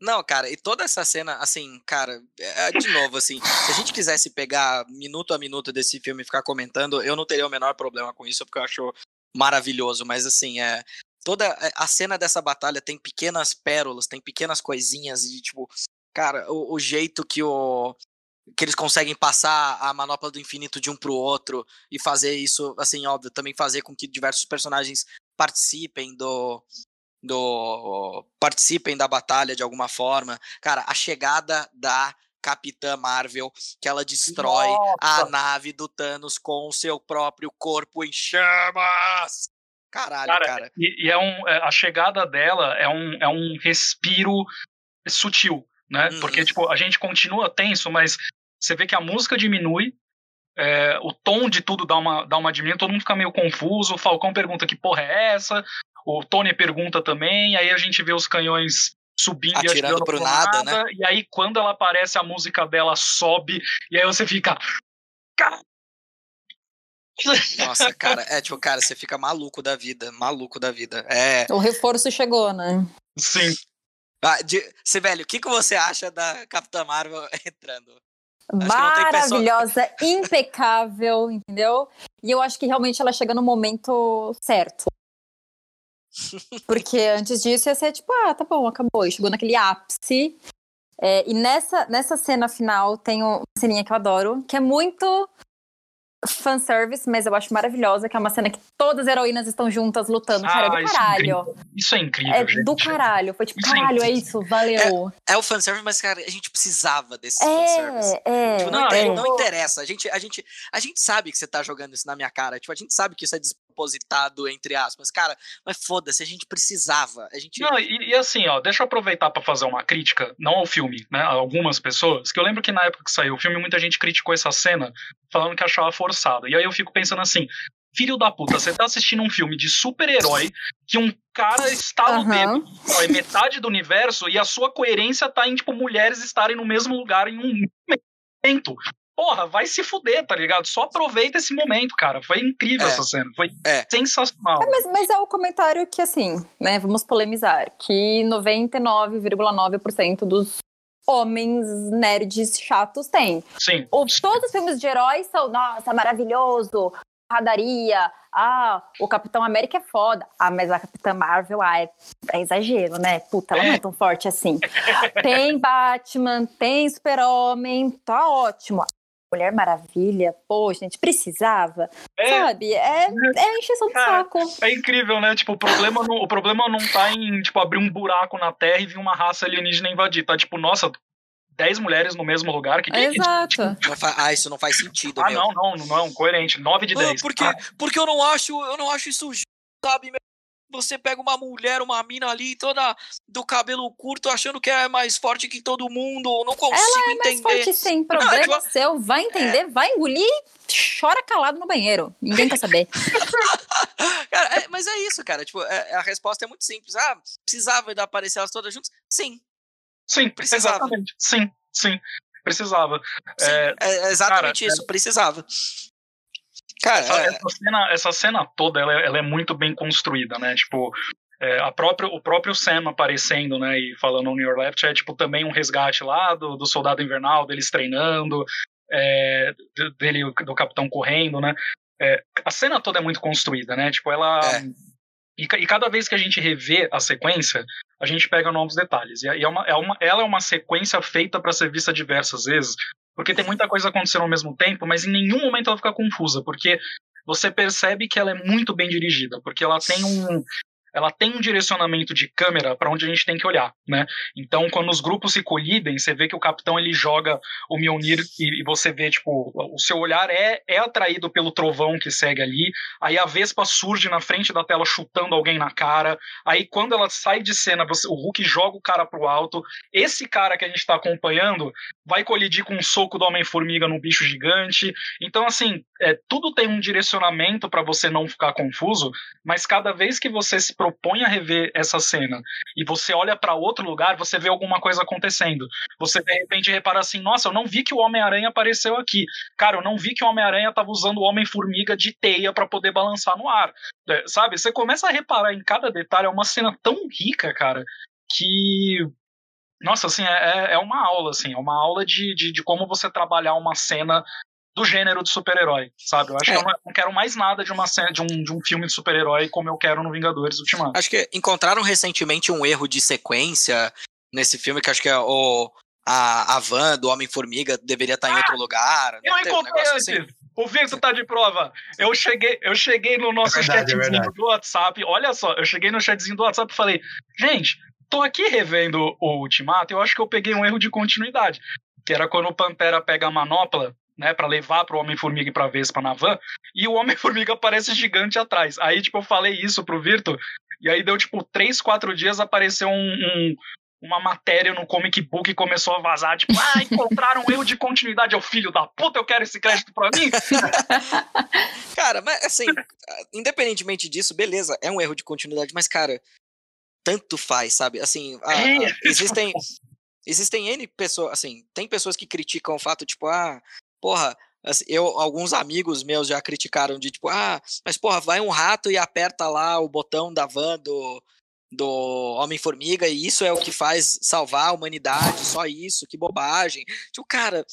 Não, cara, e toda essa cena, assim, cara, é, de novo, assim, se a gente quisesse pegar minuto a minuto desse filme e ficar comentando, eu não teria o menor problema com isso, porque eu acho maravilhoso, mas assim, é. Toda a cena dessa batalha tem pequenas pérolas, tem pequenas coisinhas e, tipo, cara, o, o jeito que o. que eles conseguem passar a manopla do infinito de um pro outro e fazer isso, assim, óbvio, também fazer com que diversos personagens participem do, do participem da batalha de alguma forma. Cara, a chegada da Capitã Marvel, que ela destrói a Nossa. nave do Thanos com o seu próprio corpo em chamas. Caralho, Cara, cara. E, e é um, é, a chegada dela é um, é um respiro sutil, né? Uhum. Porque, tipo, a gente continua tenso, mas você vê que a música diminui, é, o tom de tudo dá uma, dá uma diminuída, todo mundo fica meio confuso, o Falcão pergunta que porra é essa, o Tony pergunta também, aí a gente vê os canhões subindo e Atirando atirando pro nada, nada, e aí quando ela aparece, a música dela sobe, e aí você fica... Nossa, cara, é tipo, cara, você fica maluco da vida, maluco da vida. É. O reforço chegou, né? Sim. Ah, de, se, velho, o que, que você acha da Capitã Marvel entrando? tem pessoa- Maravilhosa, impecável, entendeu? E eu acho que realmente ela chega no momento certo. Porque antes disso ia ser tipo, ah, tá bom, acabou. E chegou naquele ápice. É, e nessa, nessa cena final tem uma ceninha que eu adoro, que é muito fanservice, mas eu acho maravilhosa, que é uma cena que todas as heroínas estão juntas lutando. Cara, é Ah, do isso é caralho. Isso é incrível, É gente. do caralho. Foi tipo, Isso é caralho, é incrível. isso, valeu. É o fanservice, mas, cara, a gente precisava desse fanservice. É, é. Tipo, não, não interessa. A gente, a, gente, a gente sabe que você tá jogando isso na minha cara. Tipo, a gente sabe que isso é despropositado, entre aspas. Cara, mas foda-se, a gente precisava. A gente. Não, e, e assim, ó, deixa eu aproveitar pra fazer uma crítica, não ao filme, né? A algumas pessoas, que eu lembro que na época que saiu o filme, muita gente criticou essa cena, falando que achava forçada. E aí eu fico pensando assim. Filho da puta, você tá assistindo um filme de super-herói que um cara estala o Aham. dedo, ó, é metade do universo, e a sua coerência tá em, tipo, mulheres estarem no mesmo lugar em um momento. Porra, vai se fuder, tá ligado? Só aproveita esse momento, cara. Foi incrível É. essa cena. Foi É. sensacional. Mas, mas é o comentário que, assim, né, vamos polemizar, que 99,9% dos homens nerds chatos têm. Sim. Ou todos os filmes de heróis são, nossa, maravilhoso, radaria, ah, o Capitão América é foda. Ah, mas a Capitã Marvel, ah, é, é exagero, né? Puta, ela não é tão forte assim. tem Batman, tem Super-Homem, tá ótimo. Mulher Maravilha, pô, gente, precisava. É, sabe? É, é encheção de Cara, saco. é incrível, né? Tipo, o problema, não, o problema não tá em, tipo, abrir um buraco na Terra e vir uma raça alienígena invadir. Tá, tipo, nossa, 10 mulheres no mesmo lugar? Que que é isso? Exato. Não fa- Ah, isso não faz sentido, Ah, meu. não, não, não, coerente. 9 de Ah, 10. porque, Ah, porque eu não acho, eu não acho isso justo, sabe? meu? Você pega uma mulher, uma mina ali, toda do cabelo curto, achando que é mais forte que todo mundo. Não consigo É mais entender. forte sem problema tipo- seu. Vai entender, vai engolir, chora calado no banheiro. Ninguém quer saber. Cara, é- mas é isso, cara. Tipo, é- a resposta é muito simples. Ah, precisava de aparecer elas todas juntas? Sim. sim, precisava. exatamente. Sim, sim. Precisava. sim. É, É, exatamente cara, isso. Precisava. Cara, Essa, é- essa cena, essa cena toda, ela, é- ela é muito bem construída, né? Tipo, é, a própria, o próprio Sam aparecendo, né, e falando on your left, é tipo também um resgate lá do, do soldado invernal, deles treinando, é, de- dele, do capitão correndo, né? É, a cena toda é muito construída, né? Tipo, ela. É. E, e cada vez que a gente revê a sequência, a gente pega novos detalhes. E, é- e é uma, é uma, ela é uma sequência feita para ser vista diversas vezes, porque tem muita coisa acontecendo ao mesmo tempo, mas em nenhum momento ela fica confusa, porque você percebe que ela é muito bem dirigida, porque ela tem um ela tem um direcionamento de câmera para onde a gente tem que olhar, né? Então, quando os grupos se colidem, você vê que o capitão ele joga o Mjolnir e, e você vê tipo o seu olhar é é atraído pelo trovão que segue ali. Aí a Vespa surge na frente da tela chutando alguém na cara. Aí quando ela sai de cena, você- o Hulk joga o cara pro alto. Esse cara que a gente tá acompanhando vai colidir com um soco do Homem-Formiga no bicho gigante. Então, assim, é, tudo tem um direcionamento para você não ficar confuso, mas cada vez que você se propõe a rever essa cena e você olha para outro lugar, você vê alguma coisa acontecendo. Você de repente repara assim: nossa, eu não vi que o Homem-Aranha apareceu aqui. Cara, eu não vi que o Homem-Aranha tava usando o Homem-Formiga de teia para poder balançar no ar. É, sabe? Você começa a reparar em cada detalhe, é uma cena tão rica, cara, que nossa, assim, é, é uma aula, assim, é uma aula de, de, de como você trabalhar uma cena do gênero de super-herói, sabe? Eu acho É. que eu não, não quero mais nada de uma cena, de um, de um filme de super-herói como eu quero no Vingadores Ultimato. Acho que encontraram recentemente um erro de sequência nesse filme, que acho que é o, a, a van do Homem-Formiga deveria estar em outro lugar. Eu Não teve um encontrei negócio antes. assim? O Victor tá de prova. Eu cheguei, eu cheguei no nosso É verdade, é chatzinho verdade. do WhatsApp. Olha só, eu cheguei no chatzinho do WhatsApp e falei, gente, tô aqui revendo o Ultimato, eu acho que eu peguei um erro de continuidade. Que era quando o Pantera pega a manopla, né, pra levar pro Homem-Formiga e pra Vespa na van, e o Homem-Formiga aparece gigante atrás. Aí, tipo, eu falei isso pro Virto, e aí deu, tipo, três, quatro dias, apareceu um, um- uma matéria no comic book e começou a vazar, tipo, ah, encontraram um erro de continuidade, é o filho da puta, eu quero esse crédito pra mim. Cara, mas assim, independentemente disso, beleza, é um erro de continuidade, mas, cara, tanto faz, sabe? Assim, a- É, a- existem. Existem N pessoas, assim, tem pessoas que criticam o fato, tipo, ah, porra, eu, alguns amigos meus já criticaram de tipo, ah, mas porra, vai um rato e aperta lá o botão da van do, do Homem-Formiga e isso é o que faz salvar a humanidade, só isso, que bobagem. Tipo, cara,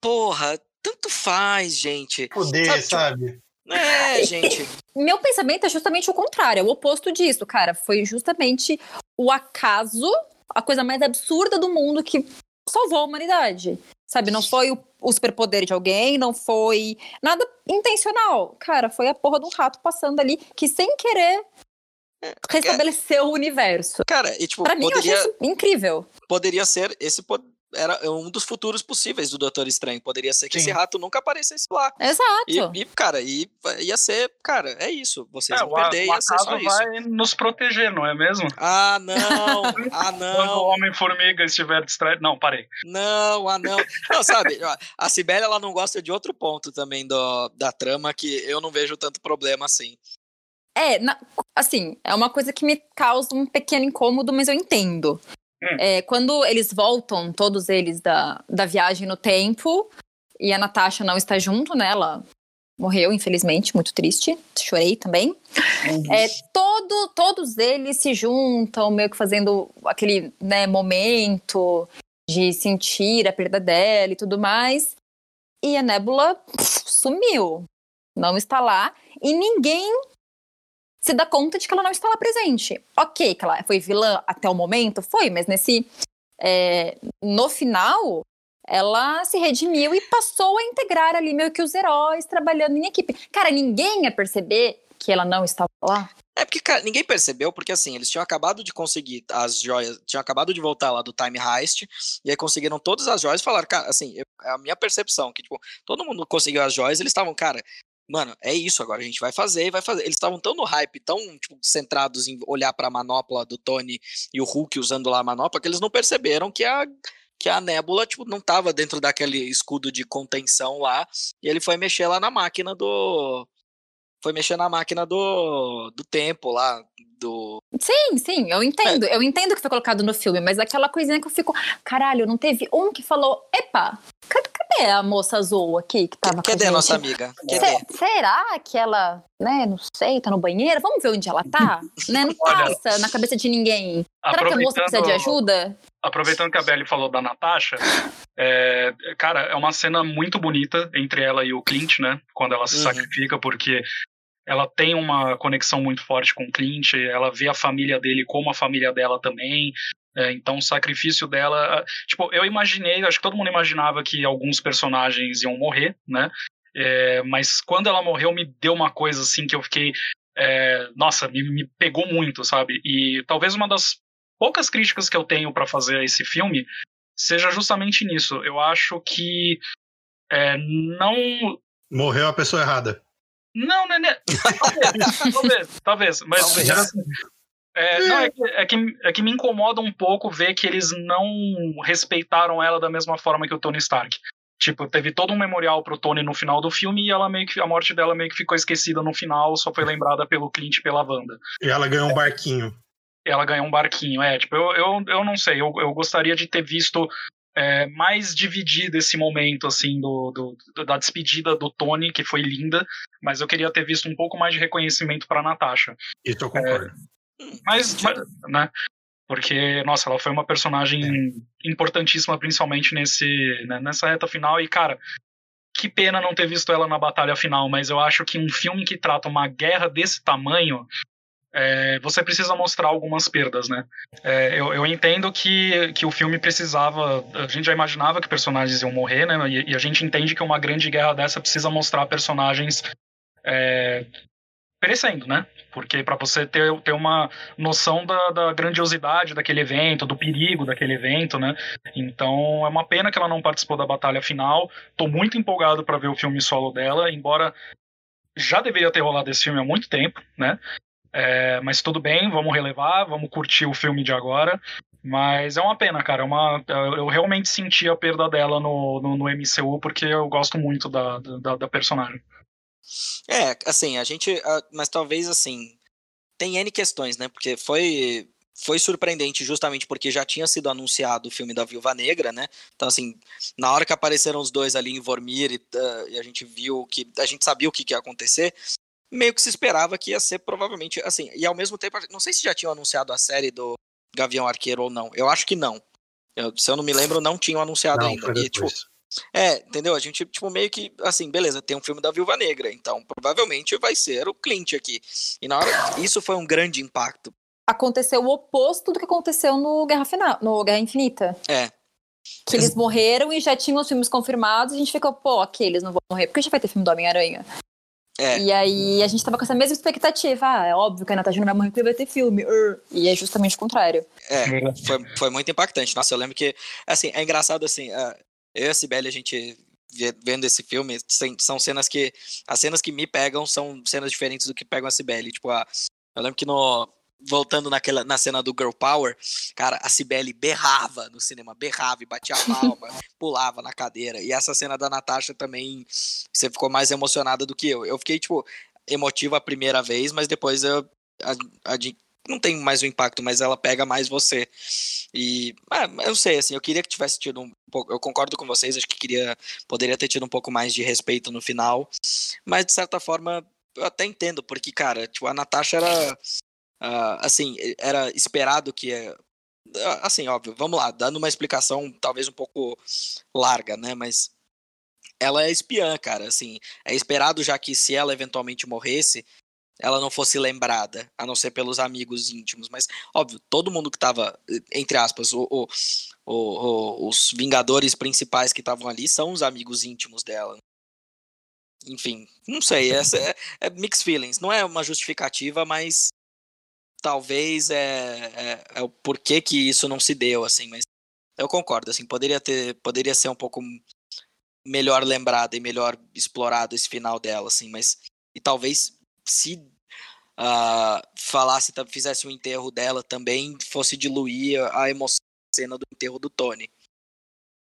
porra, tanto faz, gente. Poder, Sabe, tipo, sabe? É, gente. Meu pensamento é justamente o contrário, é o oposto disso, cara. Foi justamente o acaso, a coisa mais absurda do mundo que salvou a humanidade. Sabe, não foi o, o superpoder de alguém, não foi nada intencional. Cara, foi a porra de um rato passando ali que sem querer restabeleceu o universo. Cara, e tipo, Pra mim, eu achei isso incrível. poderia ser esse era um dos futuros possíveis do Doutor Estranho. Poderia ser que Sim. esse rato nunca aparecesse lá. Exato. E, e, cara, e, ia ser, cara, é isso. Vocês É, vão perder o ia ser só acaso isso. vai nos proteger, não é mesmo? Ah, não! Ah, Quando o não! Homem-Formiga estiver distraído. Não, parei. Não, ah, não. Não, sabe, a Cibele, ela não gosta de outro ponto também do, da trama que eu não vejo tanto problema assim. É, na- assim, é uma coisa que me causa um pequeno incômodo, mas eu entendo. Hum. É, quando eles voltam, todos eles, da, da viagem no tempo, e a Natasha não está junto, né? Ela morreu, infelizmente, muito triste. Chorei também. É, todo, todos eles se juntam, meio que fazendo aquele né, momento de sentir a perda dela e tudo mais. E a Nebula pff, sumiu. Não está lá. E ninguém se dá conta de que ela não está lá presente. Ok, que ela foi vilã até o momento, foi, mas nesse. é, no final, ela se redimiu e passou a integrar ali meio que os heróis trabalhando em equipe. Cara, ninguém ia perceber que ela não estava lá. É porque, cara, ninguém percebeu, porque assim, eles tinham acabado de conseguir as joias, tinham acabado de voltar lá do Time Heist, e aí conseguiram todas as joias e falaram, cara, assim, eu, é a minha percepção, que, tipo, todo mundo conseguiu as joias, eles estavam, cara, mano, é isso agora, a gente vai fazer e vai fazer. Eles estavam tão no hype, tão, tipo, centrados em olhar pra manopla do Tony e o Hulk usando lá a manopla, que eles não perceberam que a que a nébula, tipo, não tava dentro daquele escudo de contenção lá, e ele foi mexer lá na máquina do, foi mexer na máquina do, do tempo lá, do... Sim, sim, eu entendo. É. Eu entendo que foi colocado no filme, mas aquela coisinha que eu fico, caralho, não teve um que falou, epa, cadê, a moça azul aqui que tava Cadê a, a nossa amiga? Cadê? será que ela, né, não sei, tá no banheiro? Vamos ver onde ela tá? né, não passa na cabeça de ninguém. Será que a moça precisa de ajuda? Aproveitando que a Belly falou da Natasha, é, cara, é uma cena muito bonita entre ela e o Clint, né? Quando ela se uhum. sacrifica, porque ela tem uma conexão muito forte com o Clint, ela vê a família dele como a família dela também. É, então o sacrifício dela. Tipo, eu imaginei, acho que todo mundo imaginava que alguns personagens iam morrer, né? É, mas quando ela morreu, me deu uma coisa assim que eu fiquei. É, nossa, me, me, pegou muito, sabe? E talvez uma das poucas críticas que eu tenho para fazer a esse filme seja justamente nisso. Eu acho que é, não. Morreu a pessoa errada. Não, não é. Talvez, talvez, talvez. Mas talvez. Assim, é, não, é que, é, que, é que me incomoda um pouco ver que eles não respeitaram ela da mesma forma que o Tony Stark. Tipo, teve todo um memorial pro Tony no final do filme e ela meio que, a morte dela meio que ficou esquecida no final, só foi lembrada pelo Clint e pela Wanda. E ela ganhou um barquinho. Ela ganhou um barquinho, é. Tipo, eu, eu, eu não sei, eu, eu gostaria de ter visto é, mais dividido esse momento, assim, do, do, da despedida do Tony, que foi linda, mas eu queria ter visto um pouco mais de reconhecimento pra Natasha. Isso eu concordo. É, mas, mas, né? Porque, nossa, ela foi uma personagem é. importantíssima, principalmente nesse, né, nessa reta final, e, cara, que pena não ter visto ela na batalha final, mas eu acho que um filme que trata uma guerra desse tamanho é, você precisa mostrar algumas perdas, né? É, eu, eu, entendo que, que o filme precisava. A gente já imaginava que personagens iam morrer, né? E, e a gente entende que uma grande guerra dessa precisa mostrar personagens é, perecendo, né? Porque para você ter, ter uma noção da, da, grandiosidade daquele evento, do perigo daquele evento, né? Então é uma pena que ela não participou da batalha final. Tô muito empolgado para ver o filme solo dela, embora já deveria ter rolado esse filme há muito tempo, né? É, mas tudo bem, vamos relevar, vamos curtir o filme de agora. Mas é uma pena, cara. É uma, eu realmente senti a perda dela no, no, no MCU porque eu gosto muito da, da, da, personagem. É, assim, a gente. Mas talvez assim. Tem N questões, né? Porque foi. Foi surpreendente justamente porque já tinha sido anunciado o filme da Viúva Negra, né? Então, assim, na hora que apareceram os dois ali em Vormir e, uh, e a gente viu que. A gente sabia o que, que ia acontecer meio que se esperava que ia ser provavelmente assim. E ao mesmo tempo, não sei se já tinham anunciado a série do Gavião Arqueiro ou não. Eu acho que não. Eu, se eu não me lembro, não tinham anunciado não, ainda. E, tipo, é, entendeu? A gente, tipo, meio que, assim, beleza, tem um filme da Viúva Negra, então provavelmente vai ser o Clint aqui. E na hora, isso foi um grande impacto. Aconteceu o oposto do que aconteceu no Guerra Final, no Guerra Infinita. É. Que eles morreram e já tinham os filmes confirmados, e a gente ficou, pô, ok, eles não vão morrer, porque já vai ter filme do Homem-Aranha. É. E aí a gente tava com essa mesma expectativa. Ah, é óbvio que a Natasha não vai morrer porque vai ter filme. E é justamente o contrário. É, foi, foi muito impactante. Nossa, eu lembro que, assim, é engraçado, assim, eu e a Sibeli, a gente vendo esse filme, são cenas que, as cenas que me pegam são cenas diferentes do que pegam a Sibeli. Tipo, a, eu lembro que no, voltando naquela, na cena do Girl Power, cara, a Cibele berrava no cinema, berrava e batia a palma, pulava na cadeira. E essa cena da Natasha também, você ficou mais emocionada do que eu. Eu fiquei, tipo, emotivo a primeira vez, mas depois eu. A, a, não tem mais o impacto, mas ela pega mais você. E ah, eu sei, assim, eu queria que tivesse tido um pouco. Eu concordo com vocês, acho que queria. Poderia ter tido um pouco mais de respeito no final. Mas de certa forma, eu até entendo, porque, cara, tipo, a Natasha era uh, assim, era esperado que. Ah, assim, óbvio, vamos lá, dando uma explicação talvez um pouco larga, né? Mas ela é espiã, cara. Assim, é esperado já que se ela eventualmente morresse, ela não fosse lembrada, a não ser pelos amigos íntimos. Mas, óbvio, todo mundo que tava, entre aspas, o, o, o, os Vingadores principais que estavam ali são os amigos íntimos dela. Enfim, não sei, essa é, é mixed feelings. Não é uma justificativa, mas talvez é, é, é, o porquê que isso não se deu, assim, mas eu concordo, assim, poderia ter, poderia ser um pouco melhor lembrado e melhor explorado esse final dela, assim, mas e talvez se uh, falasse, fizesse o enterro dela também fosse diluir a emoção da cena do enterro do Tony.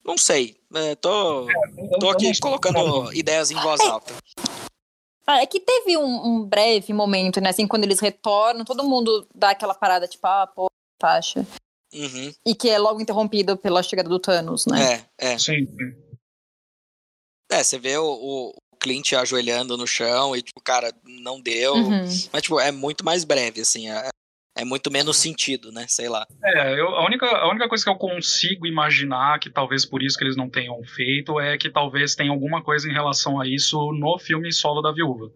Não sei, é, tô, é, tô aqui colocando ideias em voz alta. Ah, é que teve um, um, breve momento, né? Assim, quando eles retornam, todo mundo dá aquela parada, tipo, ah, pô, faixa. Uhum. E que é logo interrompido pela chegada do Thanos, né? É, é. Sim. É, você vê o, o Clint ajoelhando no chão e, tipo, cara, não deu. Uhum. Mas, tipo, é muito mais breve, assim. É, é muito menos sentido, né? Sei lá. É, eu, a, única, a única coisa que eu consigo imaginar, que talvez por isso que eles não tenham feito, é que talvez tenha alguma coisa em relação a isso no filme solo da viúva.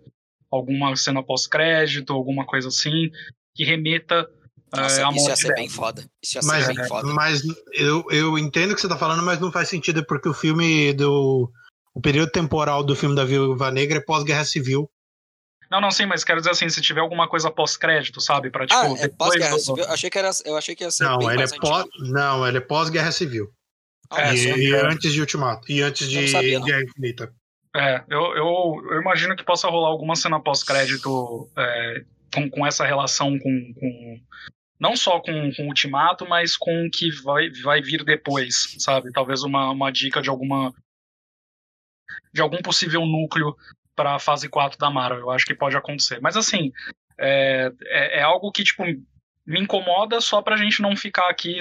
Alguma cena pós-crédito, alguma coisa assim, que remeta nossa, é, isso ia ser bem foda. Isso ia ser mas, bem foda. Mas eu, eu entendo o que você tá falando, mas não faz sentido porque o filme do. O período temporal do filme da Viúva Negra é pós-guerra civil. Não, não, sim, mas quero dizer assim, se tiver alguma coisa pós-crédito, sabe? Pra, tipo, ah, é pós-guerra civil? Achei que era, eu achei que ia ser. Não, ele é pós, não, ele é pós-guerra civil. Ah, e, e antes de Ultimato. E antes de Guerra Infinita. É, eu, eu, eu, imagino que possa rolar alguma cena pós-crédito é, com, com essa relação com, com não só com, com o Ultimato, mas com o que vai, vai vir depois, sabe? Talvez uma, uma dica de alguma de algum possível núcleo para a fase 4 da Marvel. Eu acho que pode acontecer. Mas assim, é, é, é, algo que tipo me incomoda só pra gente não ficar aqui,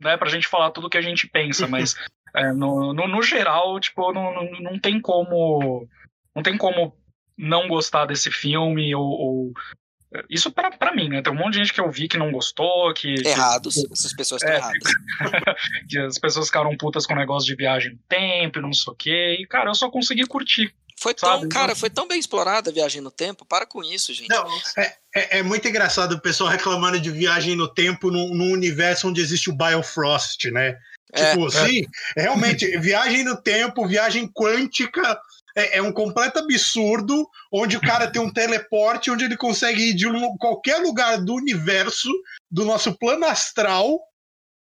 né, pra gente falar tudo que a gente pensa, mas é, no, no, no, geral, tipo, não, não, não tem como não tem como não gostar desse filme ou, ou isso pra, pra mim, né? Tem um monte de gente que eu vi que não gostou, que. Errados. Que, Essas pessoas estão é, erradas. que as pessoas ficaram putas com o negócio de viagem no tempo, não sei o quê. E, cara, eu só consegui curtir. Foi tão, sabe? cara, foi tão bem explorada a viagem no tempo. Para com isso, gente. Não, é, é, é muito engraçado o pessoal reclamando de viagem no tempo num, num universo onde existe o Biofrost, né? É, tipo, é. sim, realmente, viagem no tempo, viagem quântica, é, é, um completo absurdo, onde o cara tem um teleporte, onde ele consegue ir de um, qualquer lugar do universo, do nosso plano astral,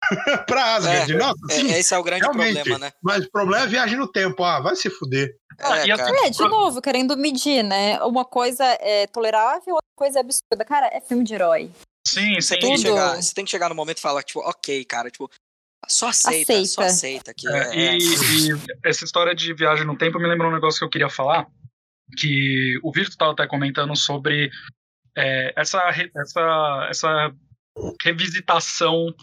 pra Asgard. É, Nossa, sim, esse é o grande problema, né? Mas o problema é viagem no tempo. Ah, vai se fuder. Ah, é, é, de novo, querendo medir, né? Uma coisa é tolerável, outra coisa é absurda. Cara, é filme de herói. Sim, você tem, que chegar, você tem que chegar no momento e falar, tipo, ok, cara, tipo, só aceita, aceita. só aceita. Que é, é... E, e, essa história de viagem no tempo me lembra um negócio que eu queria falar, que o Virtu estava até comentando sobre é, essa, essa, essa revisitação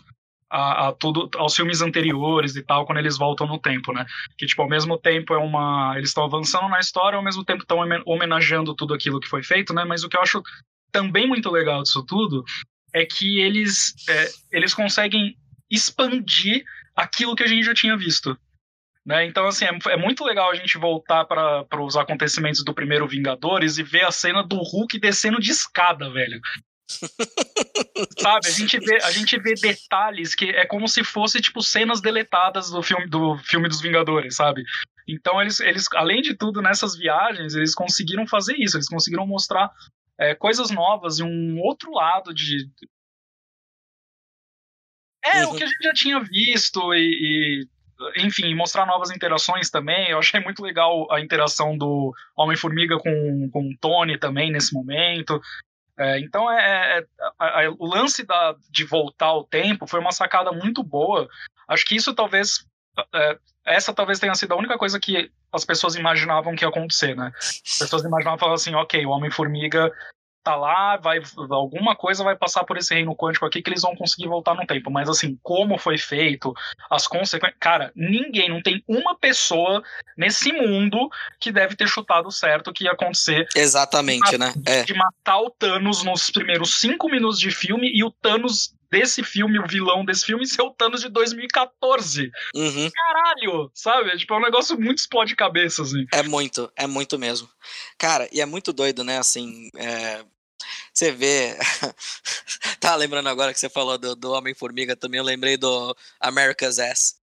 a, a, tudo aos filmes anteriores e tal quando eles voltam no tempo, né? Que tipo ao mesmo tempo é uma eles estão avançando na história, ao mesmo tempo estão homenageando tudo aquilo que foi feito, né? Mas o que eu acho também muito legal disso tudo é que eles é, eles conseguem expandir aquilo que a gente já tinha visto. Né? Então, assim, é, é, muito legal a gente voltar para os acontecimentos do primeiro Vingadores e ver a cena do Hulk descendo de escada, velho. Sabe, a gente, vê, a gente vê detalhes que é como se fosse, tipo, cenas deletadas do filme, do filme dos Vingadores, sabe? Então, eles, eles, além de tudo, nessas viagens, eles conseguiram fazer isso, eles conseguiram mostrar é, coisas novas e um outro lado de, é, uhum. o que a gente já tinha visto e, e, enfim, mostrar novas interações também. Eu achei muito legal a interação do Homem-Formiga com, com o Tony também nesse momento. É, então, é, é a, a, o lance da, de voltar ao tempo foi uma sacada muito boa. Acho que isso talvez. É, essa talvez tenha sido a única coisa que as pessoas imaginavam que ia acontecer, né? As pessoas imaginavam assim, ok, o Homem-Formiga tá lá, vai alguma coisa vai passar por esse reino quântico aqui que eles vão conseguir voltar no tempo. Mas assim, como foi feito, as consequências. Cara, ninguém, não tem uma pessoa nesse mundo que deve ter chutado certo que ia acontecer. Exatamente, de, né? É. De matar o Thanos nos primeiros cinco minutos de filme e o Thanos desse filme, o vilão desse filme, ser o Thanos de 2014. Uhum. Caralho, sabe? Tipo, é um negócio muito explode cabeça, assim. É muito, é muito mesmo. Cara, e é muito doido, né? Assim, é você vê. tá lembrando agora que você falou do, do Homem-Formiga também, eu lembrei do America's Ass.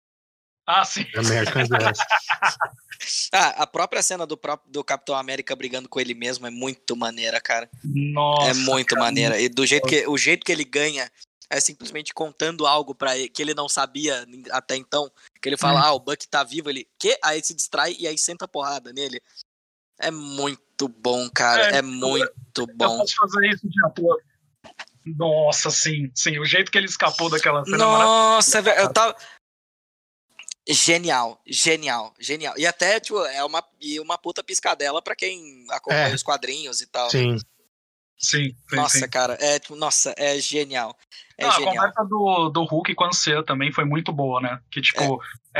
Ah, sim. America's Ass. Ah, a própria cena do, próprio, do Capitão América brigando com ele mesmo é muito maneira, cara. Nossa. é muito cara. maneira. E do jeito que, o jeito que ele ganha é simplesmente contando algo para ele que ele não sabia até então. Que ele fala, Hum. ah, o Buck tá vivo, ele, que? Aí se distrai e aí senta a porrada nele. É muito bom, cara. É, É, muito Eu bom. posso fazer isso de ator. Nossa, sim, sim. O jeito que ele escapou daquela cena é. Nossa, velho, eu tava. Genial, genial, genial. E até, tipo, é uma, e uma puta piscadela pra quem acompanha É. os quadrinhos e tal. Sim. Sim, sim, Nossa, sim. cara, é, tipo, nossa, é genial. É Não, a genial. conversa do, do Hulk com a Ancia também foi muito boa, né? Que, tipo, é.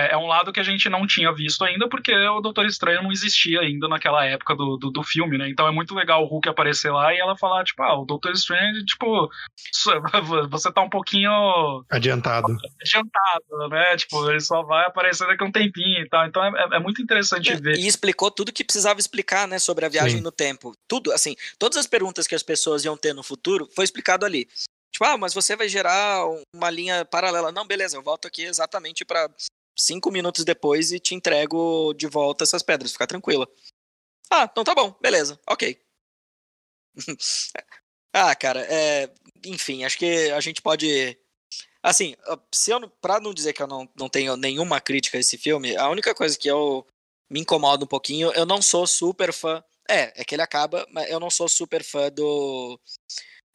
É um lado que a gente não tinha visto ainda, porque o Doutor Estranho não existia ainda naquela época do, do, do filme, né? Então é muito legal o Hulk aparecer lá e ela falar, tipo, ah, o Doutor Estranho, tipo, você tá um pouquinho Adiantado. adiantado, né? Tipo, ele só vai aparecer daqui a um tempinho e tal. Então é, é- é muito interessante ver. E explicou tudo que precisava explicar, né, sobre a viagem Sim. no tempo. Tudo, assim, todas as perguntas que as pessoas iam ter no futuro foi explicado ali. Tipo, ah, mas você vai gerar uma linha paralela. Não, beleza, eu volto aqui exatamente pra cinco minutos depois e te entrego de volta essas pedras, fica tranquila. Ah, então tá bom, beleza, ok. ah, cara, é, enfim, acho que a gente pode Assim, se eu, pra não dizer que eu não, não tenho nenhuma crítica a esse filme, a única coisa que eu me incomoda um pouquinho, eu não sou super fã. É, é que ele acaba, mas eu não sou super fã do.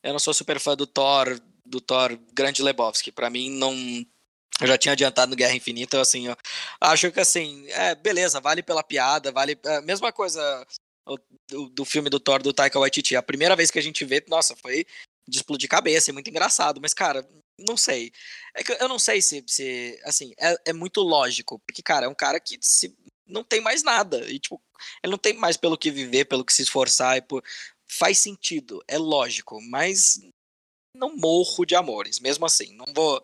Eu não sou super fã do Thor, do Thor Grande Lebowski. Pra mim, não. Eu já tinha adiantado no Guerra Infinita, assim, eu acho que assim, é, beleza, vale pela piada, vale. É, mesma coisa do, do filme do Thor do Taika Waititi. A primeira vez que a gente vê, nossa, foi de explodir cabeça, é muito engraçado, mas, cara, não sei. É que eu não sei se, se assim, é, é muito lógico, porque, cara, é um cara que se, não tem mais nada, e, tipo, ele não tem mais pelo que viver, pelo que se esforçar, e por, faz sentido, é lógico, mas não morro de amores, mesmo assim, não vou...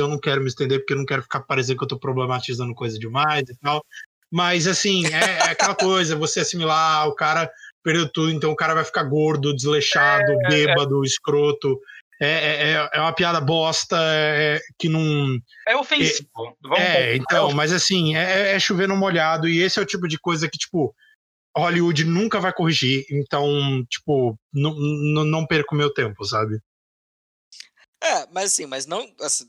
Eu não quero me estender porque eu não quero ficar parecendo que eu tô problematizando coisa demais e tal. Mas, assim, é, é aquela coisa, você assimilar, o cara perdeu tudo, então o cara vai ficar gordo, desleixado, bêbado, escroto. É, é, é- é uma piada bosta é, que não. É ofensivo. Vamos É, então, mas assim, é, é chover no molhado, e esse é o tipo de coisa que, tipo, Hollywood nunca vai corrigir, então, tipo, não, não, não perco meu tempo, sabe? É, mas assim, mas não, assim,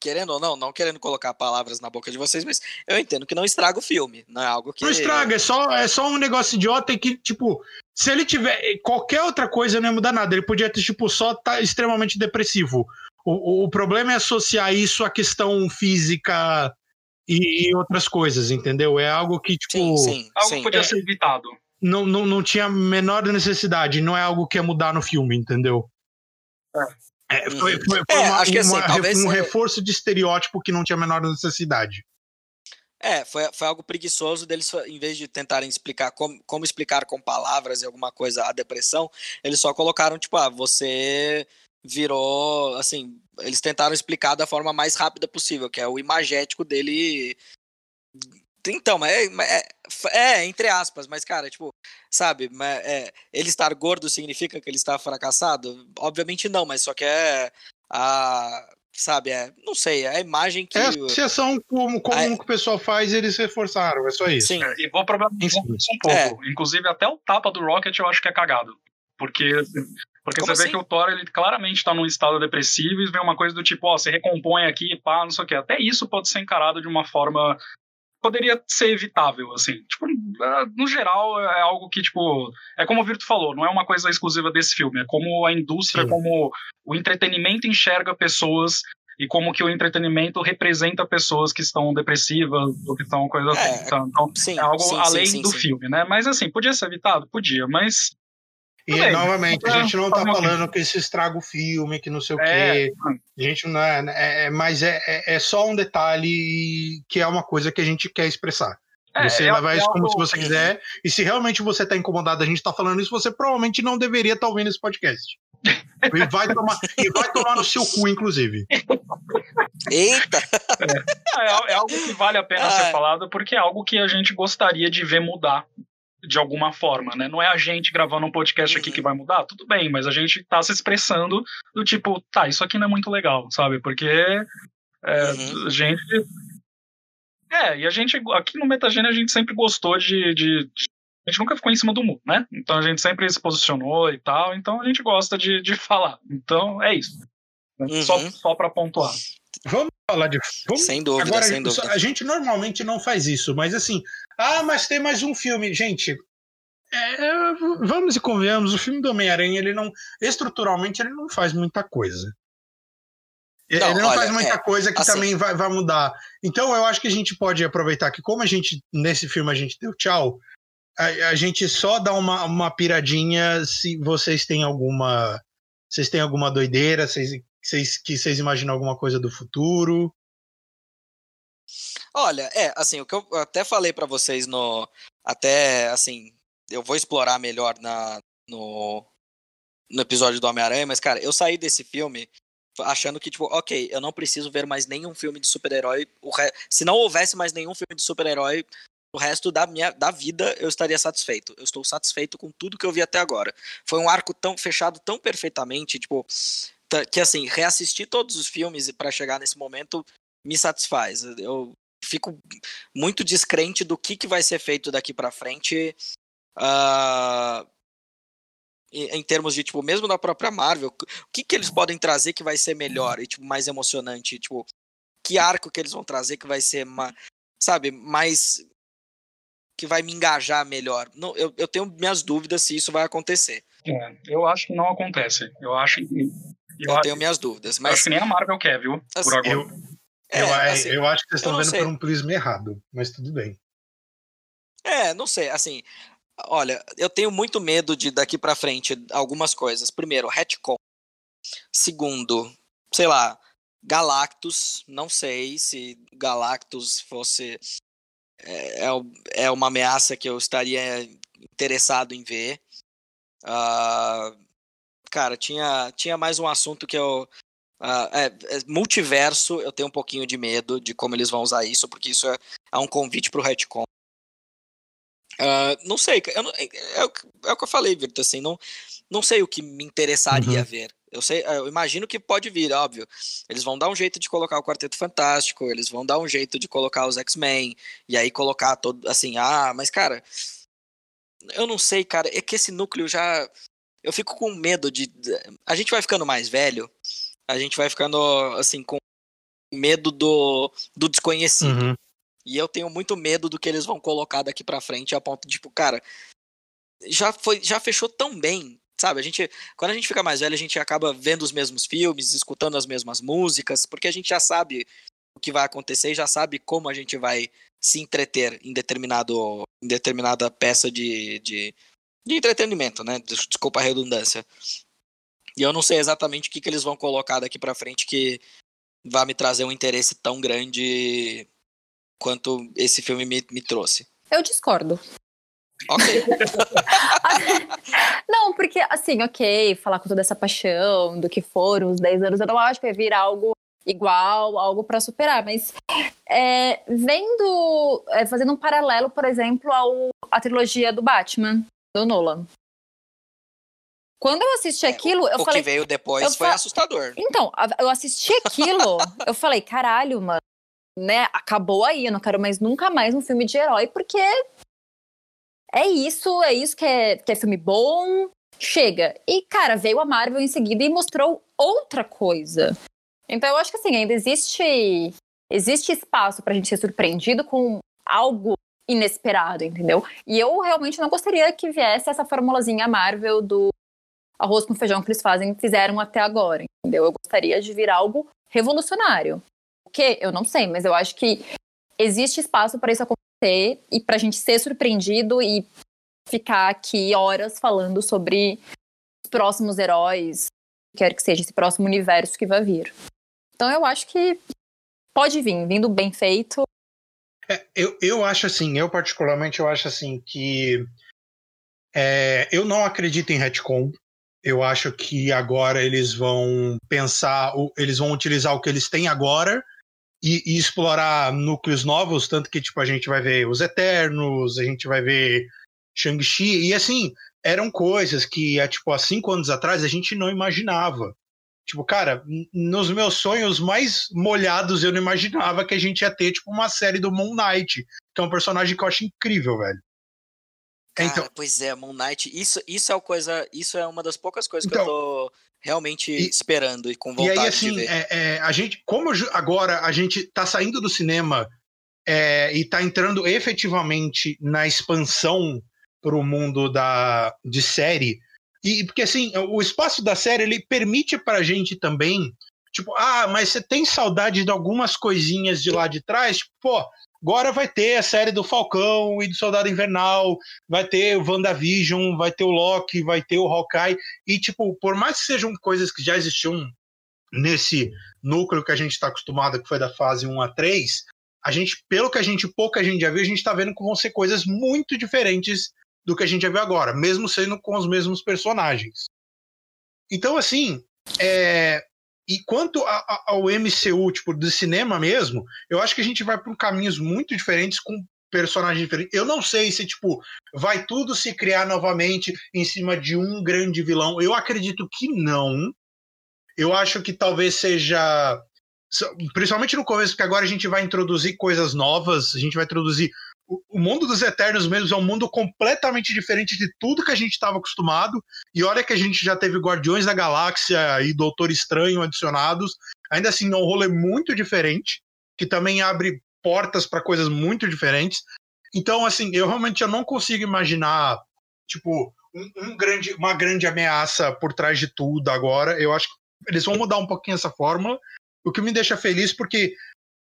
querendo ou não, não querendo colocar palavras na boca de vocês, mas eu entendo que não estraga o filme, não é algo que... Não estraga, é só, é só um negócio idiota e que, tipo, se ele tiver qualquer outra coisa, não ia mudar nada. Ele podia ter, tipo, só tá extremamente depressivo. O, o, o problema é associar isso à questão física e, e outras coisas, entendeu? É algo que, tipo, Sim, sim, Algo sim. podia é- ser evitado. Não, não, não tinha a menor necessidade, não é algo que ia mudar no filme, entendeu? É, foi, foi, foi É, uma- acho que assim, uma- talvez, um é- reforço de estereótipo que não tinha a menor necessidade. É, foi, foi algo preguiçoso deles, em vez de tentarem explicar como, como explicar com palavras e alguma coisa a depressão, eles só colocaram, tipo, ah, você virou, assim, eles tentaram explicar da forma mais rápida possível, que é o imagético dele. Então, é, é, é, entre aspas, mas, cara, tipo, sabe, mas, é, ele estar gordo significa que ele está fracassado? Obviamente não, mas só que é a. Sabe, é, não sei, é a imagem que. É a associação como, como é. que o pessoal faz, eles reforçaram, é só isso. Sim, E vou problematizar isso um pouco. Inclusive, até o tapa do Rocket eu acho que é cagado. Porque, porque Como você assim? vê que o Thor ele claramente tá num estado depressivo e vem uma coisa do tipo, ó, você recompõe aqui, pá, não sei o quê. Até isso pode ser encarado de uma forma. Poderia ser evitável, assim. Tipo, ah, no geral, é algo que, tipo. É como o Virto falou, não é uma coisa exclusiva desse filme. É como a indústria, Sim. como o entretenimento enxerga pessoas e como que o entretenimento representa pessoas que estão depressivas ou que estão coisa É, assim. Então, sim. é algo sim, além sim, do filme, né? Mas assim, podia ser evitado? Podia, mas. E bem. novamente, a É, gente não tá que- falando que isso estraga o filme, que não sei o É, quê. A gente não é, é- é- mas é, é, é só um detalhe que é uma coisa que a gente quer expressar. é, você é- levar é isso como se você quiser. E se realmente você tá incomodado, a gente tá falando isso, você provavelmente não deveria estar ouvindo esse podcast. E vai tomar, e vai tomar no seu cu, inclusive. Eita! É, é algo que vale a pena Ah. ser falado, porque é algo que a gente gostaria de ver mudar de alguma forma, né? Não é a gente gravando um podcast aqui que uhum. vai mudar, tudo bem, mas a gente tá se expressando do tipo, tá, isso aqui não é muito legal, sabe? Porque é, uhum. a gente. É, e a gente, aqui no Metagênio, a gente sempre gostou de, de, de a gente nunca ficou em cima do muro, né? Então a gente sempre se posicionou e tal, então a gente gosta de, de falar. Então é isso. Uhum. Só, só para pontuar. Vamos falar de. Vamos... Sem dúvida, Agora, sem dúvida. A gente normalmente não faz isso, mas assim, ah, mas tem mais um filme. Gente, é, vamos e convenhamos, o filme do Homem-Aranha, ele não. Estruturalmente, ele não faz muita coisa. Não, ele não olha, faz muita é, coisa que assim, também vai, vai mudar. Então eu acho que a gente pode aproveitar que, como a gente, nesse filme, a gente deu tchau, a, a gente só dá uma, uma piradinha se vocês têm alguma. Vocês têm alguma doideira, vocês, vocês, que vocês imaginam alguma coisa do futuro. Olha, é, assim, o que eu até falei para vocês no. Até, assim, eu vou explorar melhor na, no, no episódio do Homem-Aranha, mas, cara, eu saí desse filme achando que, tipo, ok, eu não preciso ver mais nenhum filme de super-herói. Re... Se não houvesse mais nenhum filme de super-herói, o resto da minha da vida eu estaria satisfeito. Eu estou satisfeito com tudo que eu vi até agora. Foi um arco tão fechado tão perfeitamente, tipo, que assim, reassistir todos os filmes para chegar nesse momento me satisfaz. Eu fico muito descrente do que, que vai ser feito daqui para frente. Uh, em termos de, tipo, mesmo da própria Marvel, o que, que eles podem trazer que vai ser melhor e, tipo, mais emocionante? Tipo, que arco que eles vão trazer que vai ser, sabe, mais. que vai me engajar melhor? Não, eu, eu tenho minhas dúvidas se isso vai acontecer. É, eu acho que não acontece. Eu acho que. Eu, eu tenho minhas dúvidas. Mas... Acho que nem a Marvel quer, viu? Assim, por agora. Eu, é, eu, assim, eu acho que vocês estão vendo sei. por um prisma errado, mas tudo bem. É, não sei, assim, Olha, eu tenho muito medo de daqui para frente algumas coisas. Primeiro, retcon. Segundo, sei lá, Galactus. Não sei se Galactus fosse é, é, é uma ameaça que eu estaria interessado em ver. Uh, cara, tinha, tinha mais um assunto que eu. Uh, é, é, multiverso, eu tenho um pouquinho de medo de como eles vão usar isso, porque isso é, é um convite pro retcon. Uh, não sei, não, é, o, é, o que eu falei, Virto, assim, não, não sei o que me interessaria uhum. ver. Eu, sei, eu imagino que pode vir, óbvio. Eles vão dar um jeito de colocar o Quarteto Fantástico, eles vão dar um jeito de colocar os X-Men, e aí colocar todo, assim, ah, mas cara, eu não sei, cara, é que esse núcleo já. Eu fico com medo de. A gente vai ficando mais velho, a gente vai ficando, assim, com medo do, do desconhecido. Uhum. E eu tenho muito medo do que eles vão colocar daqui para frente, a ponto de, tipo, cara, já foi, já fechou tão bem, sabe? A gente, quando a gente fica mais velho, a gente acaba vendo os mesmos filmes, escutando as mesmas músicas, porque a gente já sabe o que vai acontecer e já sabe como a gente vai se entreter em determinado em determinada peça de, de, de entretenimento, né? Desculpa a redundância. E eu não sei exatamente o que, que eles vão colocar daqui para frente que vai me trazer um interesse tão grande quanto esse filme me, me trouxe. Eu discordo. Ok. não, porque, assim, ok, falar com toda essa paixão do que foram os 10 anos, eu não acho que vai vir algo igual, algo para superar, mas é, vendo, é, fazendo um paralelo, por exemplo, ao, à trilogia do Batman, do Nolan. Quando eu assisti é, aquilo, eu o falei. O que veio depois foi assustador. Então, eu assisti aquilo, eu falei, caralho, mano né, acabou aí, eu não quero mais nunca mais um filme de herói, porque é isso, é isso que é, que é filme bom, chega. E, cara, veio a Marvel em seguida e mostrou outra coisa. Então eu acho que assim, ainda existe existe espaço pra gente ser surpreendido com algo inesperado, entendeu? E eu realmente não gostaria que viesse essa formulazinha Marvel do arroz com feijão que eles fazem, fizeram até agora, entendeu? Eu gostaria de vir algo revolucionário quê? Eu não sei, mas eu acho que existe espaço para isso acontecer e para a gente ser surpreendido e ficar aqui horas falando sobre os próximos heróis, quer que seja esse próximo universo que vai vir. Então eu acho que pode vir, vindo bem feito. É, eu, eu acho assim, eu particularmente eu acho assim que é, eu não acredito em retcon. Eu acho que agora eles vão pensar, eles vão utilizar o que eles têm agora e, e, explorar núcleos novos, tanto que tipo, a gente vai ver os Eternos, a gente vai ver Shang-Chi, e assim, eram coisas que, tipo, há cinco anos atrás a gente não imaginava. Tipo, cara, nos meus sonhos mais molhados eu não imaginava que a gente ia ter, tipo, uma série do Moon Knight, que é um personagem que eu acho incrível, velho. Cara, então, pois é, Moon Knight, isso, isso é uma coisa, isso é uma das poucas coisas então, que eu então, tô realmente e, esperando e com vontade e aí, assim, de ver. É, é, a gente, como agora a gente tá saindo do cinema é, e tá entrando efetivamente na expansão pro mundo da, de série, e porque assim, o espaço da série ele permite pra gente também, tipo, ah, mas você tem saudade de algumas coisinhas de lá de trás? Tipo, pô, Agora vai ter a série do Falcão e do Soldado Invernal, vai ter o WandaVision, vai ter o Loki, vai ter o Hawkeye. E, tipo, por mais que sejam coisas que já existiam nesse núcleo que a gente está acostumado, que foi da fase 1 a 3, a gente, pelo que a gente, pouca gente já viu, a gente está vendo que vão ser coisas muito diferentes do que a gente já viu agora, mesmo sendo com os mesmos personagens. Então, assim, é, e quanto a, a, ao MCU, tipo, do cinema mesmo, eu acho que a gente vai por caminhos muito diferentes com personagens diferentes. Eu não sei se, tipo, vai tudo se criar novamente em cima de um grande vilão. Eu acredito que não. Eu acho que talvez seja. Principalmente no começo, porque agora a gente vai introduzir coisas novas, a gente vai introduzir o mundo dos Eternos mesmo é um mundo completamente diferente de tudo que a gente estava acostumado. E olha que a gente já teve Guardiões da Galáxia e Doutor Estranho adicionados. Ainda assim, é um rolê muito diferente, que também abre portas para coisas muito diferentes. Então, assim, eu realmente eu não consigo imaginar, tipo, um, um, grande, uma grande ameaça por trás de tudo agora. Eu acho que eles vão mudar um pouquinho essa fórmula, o que me deixa feliz, porque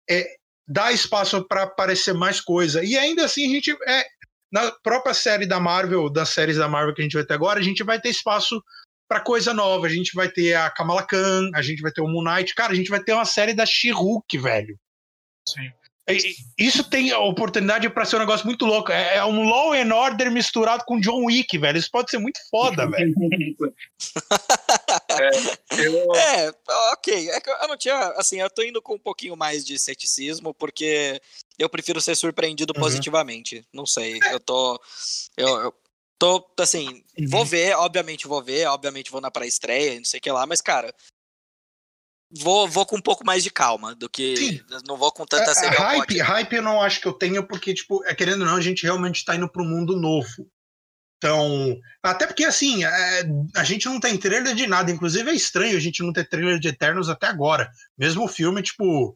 é, dá espaço para aparecer mais coisa. E ainda assim, a gente é na própria série da Marvel, das séries da Marvel que a gente vai ter agora, a gente vai ter espaço para coisa nova. A gente vai ter a Kamala Khan, a gente vai ter o Moon Knight. Cara, a gente vai ter uma série da She-Hulk, velho. Sim. Isso tem oportunidade para ser um negócio muito louco. É, é um Law and Order misturado com John Wick, velho. Isso pode ser muito foda, velho. é, eu... é, ok. É eu não tinha. Assim, eu tô indo com um pouquinho mais de ceticismo, porque eu prefiro ser surpreendido uhum. positivamente. Não sei. Eu tô. Eu, eu tô, assim, uhum. vou ver, obviamente vou ver, obviamente vou na pré-estreia, não sei o que lá, mas, cara, vou, vou com um pouco mais de calma do que. Sim. Não vou com tanta é, hype, hype eu não acho que eu tenho, porque, tipo, é, querendo ou não, a gente realmente está indo para um mundo novo. Então, até porque assim, é, a gente não tem trailer de nada. Inclusive é estranho a gente não ter trailer de Eternos até agora. Mesmo o filme, tipo,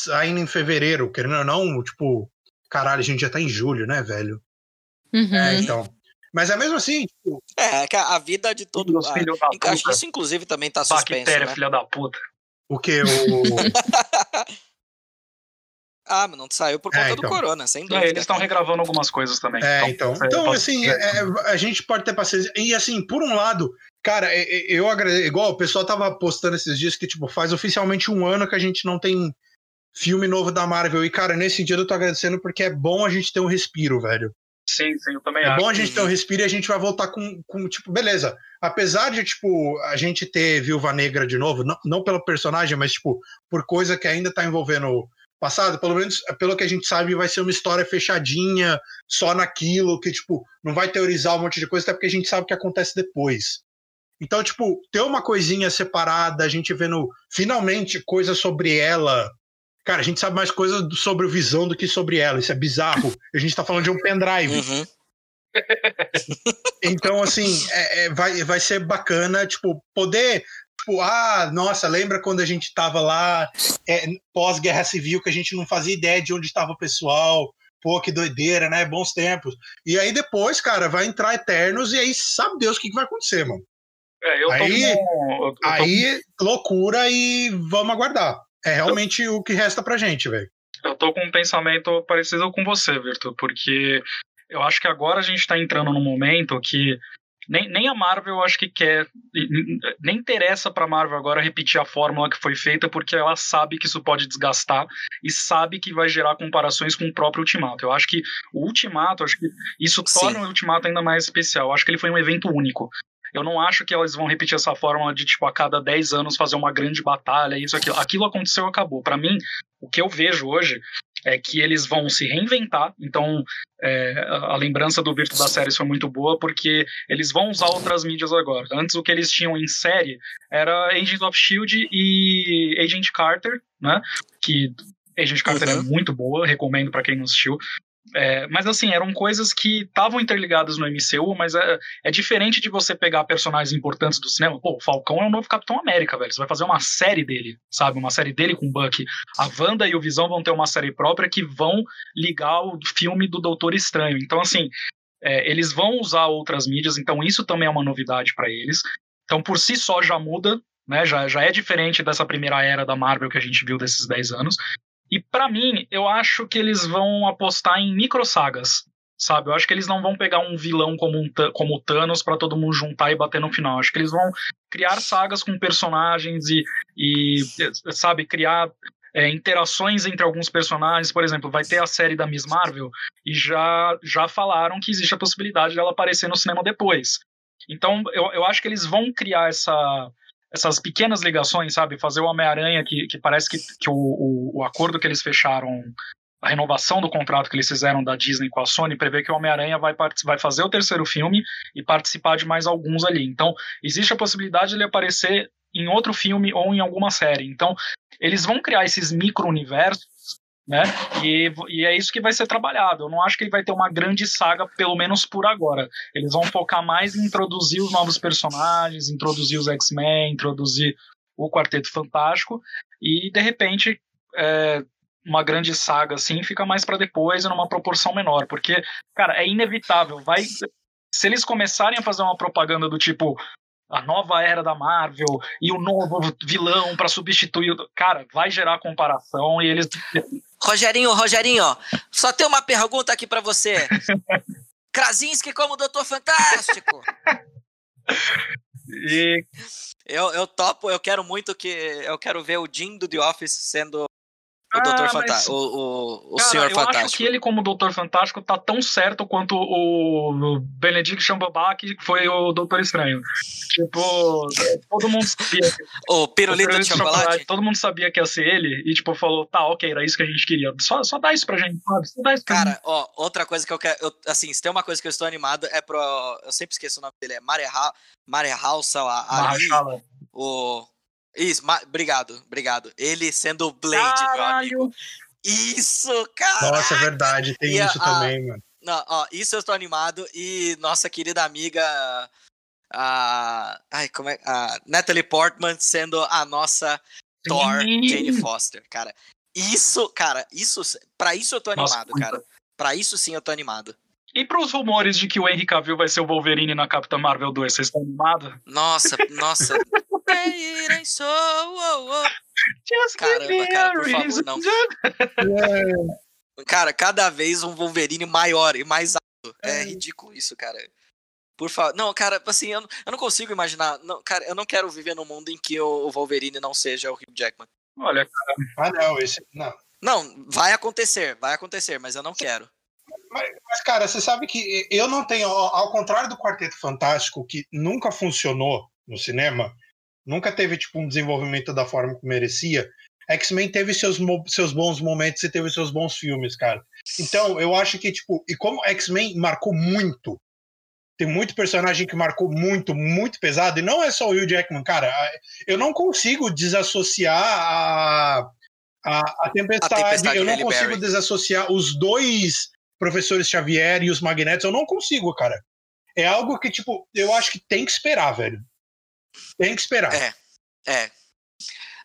saindo em fevereiro, querendo ou não, tipo, caralho, a gente já tá em julho, né, velho? Uhum. É, então. Mas é mesmo assim, tipo... É, é a vida de todo mundo. Ah, isso, inclusive, também tá suspenso. Bactéria, né? filha da puta. O que? O. ah, mas não saiu por conta é, então. do corona, sem dúvida. É, eles estão regravando algumas coisas também. É, então. Então, então assim, é, a gente pode ter paciência. E assim, por um lado, cara, eu agradeço. Igual o pessoal tava postando esses dias que, tipo, faz oficialmente um ano que a gente não tem filme novo da Marvel. E, cara, nesse dia eu tô agradecendo porque é bom a gente ter um respiro, velho. Sim, sim, eu também é acho. É bom a gente ter um respiro e a gente vai voltar com, com, tipo, beleza. Apesar de, tipo, a gente ter Viúva Negra de novo, não, não pelo personagem, mas, tipo, por coisa que ainda tá envolvendo o passado, pelo menos pelo que a gente sabe, vai ser uma história fechadinha, só naquilo, que, tipo, não vai teorizar um monte de coisa, até porque a gente sabe o que acontece depois. Então, tipo, ter uma coisinha separada, a gente vendo finalmente coisas sobre ela Cara, a gente sabe mais coisa sobre o Visão do que sobre ela. Isso é bizarro. A gente tá falando de um pendrive. Uhum. então, assim, é, é, vai, vai ser bacana, tipo, poder. Tipo, ah, nossa, lembra quando a gente tava lá é, pós-guerra civil, que a gente não fazia ideia de onde estava o pessoal. Pô, que doideira, né? Bons tempos. E aí depois, cara, vai entrar Eternos e aí sabe Deus o que, que vai acontecer, mano. É, eu aí, com, eu tô... aí loucura e vamos aguardar. É realmente eu, o que resta pra gente, velho. Eu tô com um pensamento parecido com você, Virtu, porque eu acho que agora a gente tá entrando num momento que nem, nem a Marvel eu acho que quer. Nem interessa pra Marvel agora repetir a fórmula que foi feita, porque ela sabe que isso pode desgastar e sabe que vai gerar comparações com o próprio Ultimato. Eu acho que o Ultimato, acho que isso torna Sim. o Ultimato ainda mais especial. Eu acho que ele foi um evento único. Eu não acho que elas vão repetir essa fórmula de, tipo, a cada 10 anos fazer uma grande batalha, isso, aquilo. Aquilo aconteceu, acabou. Para mim, o que eu vejo hoje é que eles vão se reinventar. Então, é, a lembrança do Virto das séries foi muito boa, porque eles vão usar outras mídias agora. Antes, o que eles tinham em série era Agents of Shield e Agent Carter, né? Que Agent Carter é uhum. é muito boa, recomendo para quem não assistiu. É, mas assim, eram coisas que estavam interligadas no MCU, mas é, é, diferente de você pegar personagens importantes do cinema. Pô, o Falcão é o novo Capitão América, velho. Você vai fazer uma série dele, sabe? Uma série dele com o Bucky. A Wanda e o Visão vão ter uma série própria que vão ligar o filme do Doutor Estranho. Então, assim, é, eles vão usar outras mídias, então isso também é uma novidade para eles. Então, por si só, já muda, né? Já, já é diferente dessa primeira era da Marvel que a gente viu desses 10 anos. E para mim, eu acho que eles vão apostar em micro sagas, sabe? Eu acho que eles não vão pegar um vilão como, um, como o Thanos para todo mundo juntar e bater no final. Eu acho que eles vão criar sagas com personagens e, e sabe, criar é, interações entre alguns personagens. Por exemplo, vai ter a série da Miss Marvel e já, já falaram que existe a possibilidade dela aparecer no cinema depois. Então, eu, eu acho que eles vão criar essa, essas pequenas ligações, sabe? Fazer o Homem-Aranha, que, que parece que, que o, o, o, acordo que eles fecharam, a renovação do contrato que eles fizeram da Disney com a Sony, prevê que o Homem-Aranha vai, vai fazer o terceiro filme e participar de mais alguns ali. Então, existe a possibilidade de ele aparecer em outro filme ou em alguma série. Então, eles vão criar esses micro-universos né? E, e é isso que vai ser trabalhado. Eu não acho que ele vai ter uma grande saga, pelo menos por agora. Eles vão focar mais em introduzir os novos personagens, introduzir os X-Men, introduzir o Quarteto Fantástico e de repente é, uma grande saga assim fica mais para depois e numa proporção menor, porque cara é inevitável. Vai se eles começarem a fazer uma propaganda do tipo a nova era da Marvel e o novo vilão para substituir. Cara, vai gerar comparação e eles. Rogerinho, Rogerinho, só tem uma pergunta aqui para você. Krasinski como Doutor Fantástico. E... Eu, eu topo, eu quero muito que. Eu quero ver o Jim do The Office sendo o ah, Doutor Fantástico. O, o, o cara, Senhor eu Fantástico. Eu acho que ele, como Doutor Fantástico, tá tão certo quanto o Benedict Cumberbatch, que foi o Doutor Estranho. Tipo, todo mundo sabia. Que, o pirulito de chocolate? chocolate? Todo mundo sabia que ia ser ele. E, tipo, falou, tá, ok, era isso que a gente queria. Só, só dá isso pra gente, sabe? Só dá isso pra Cara, gente. ó, outra coisa que eu quero. Eu, assim, se tem uma coisa que eu estou animado é pro. Eu sempre esqueço o nome dele. É Mare Halsa, ali. O isso, obrigado, obrigado. Ele sendo o Blade, Caralho. meu amigo. Isso, cara! Nossa, é verdade, tem e isso a, também, mano. Não, ó, isso eu estou animado. E nossa querida amiga. A, ai, como é, a Natalie Portman sendo a nossa Thor Jane Foster, cara. Isso, cara, isso, para isso eu tô animado, nossa, cara. Para isso sim eu tô animado. E pros rumores de que o Henry Cavill vai ser o Wolverine na Capitã Marvel 2, vocês estão animados? Nossa, nossa. so, oh, oh. Caramba, cara, por favor, não. cara, cada vez um Wolverine maior e mais alto. É, é ridículo isso, cara. Por favor. Não, cara, assim, eu, eu não consigo imaginar. Não, cara, eu não quero viver num mundo em que o, o Wolverine não seja o Hugh Jackman. Olha, cara. Ah, não, esse. Não. Não, vai acontecer, vai acontecer, mas eu não quero. Mas, mas, cara, você sabe que eu não tenho, ao contrário do Quarteto Fantástico, que nunca funcionou no cinema, nunca teve tipo um desenvolvimento da forma que merecia. X-Men teve seus, seus bons momentos e teve seus bons filmes, cara. Então, eu acho que, tipo, e como X-Men marcou muito, tem muito personagem que marcou muito, muito pesado, e não é só o Hugh Jackman, cara. Eu não consigo desassociar a, a, a, tempestade, a tempestade, eu não consigo Barry. desassociar os dois professores Xavier e os Magnetos, eu não consigo, cara. É algo que, tipo, eu acho que tem que esperar, velho. Tem que esperar. É, é.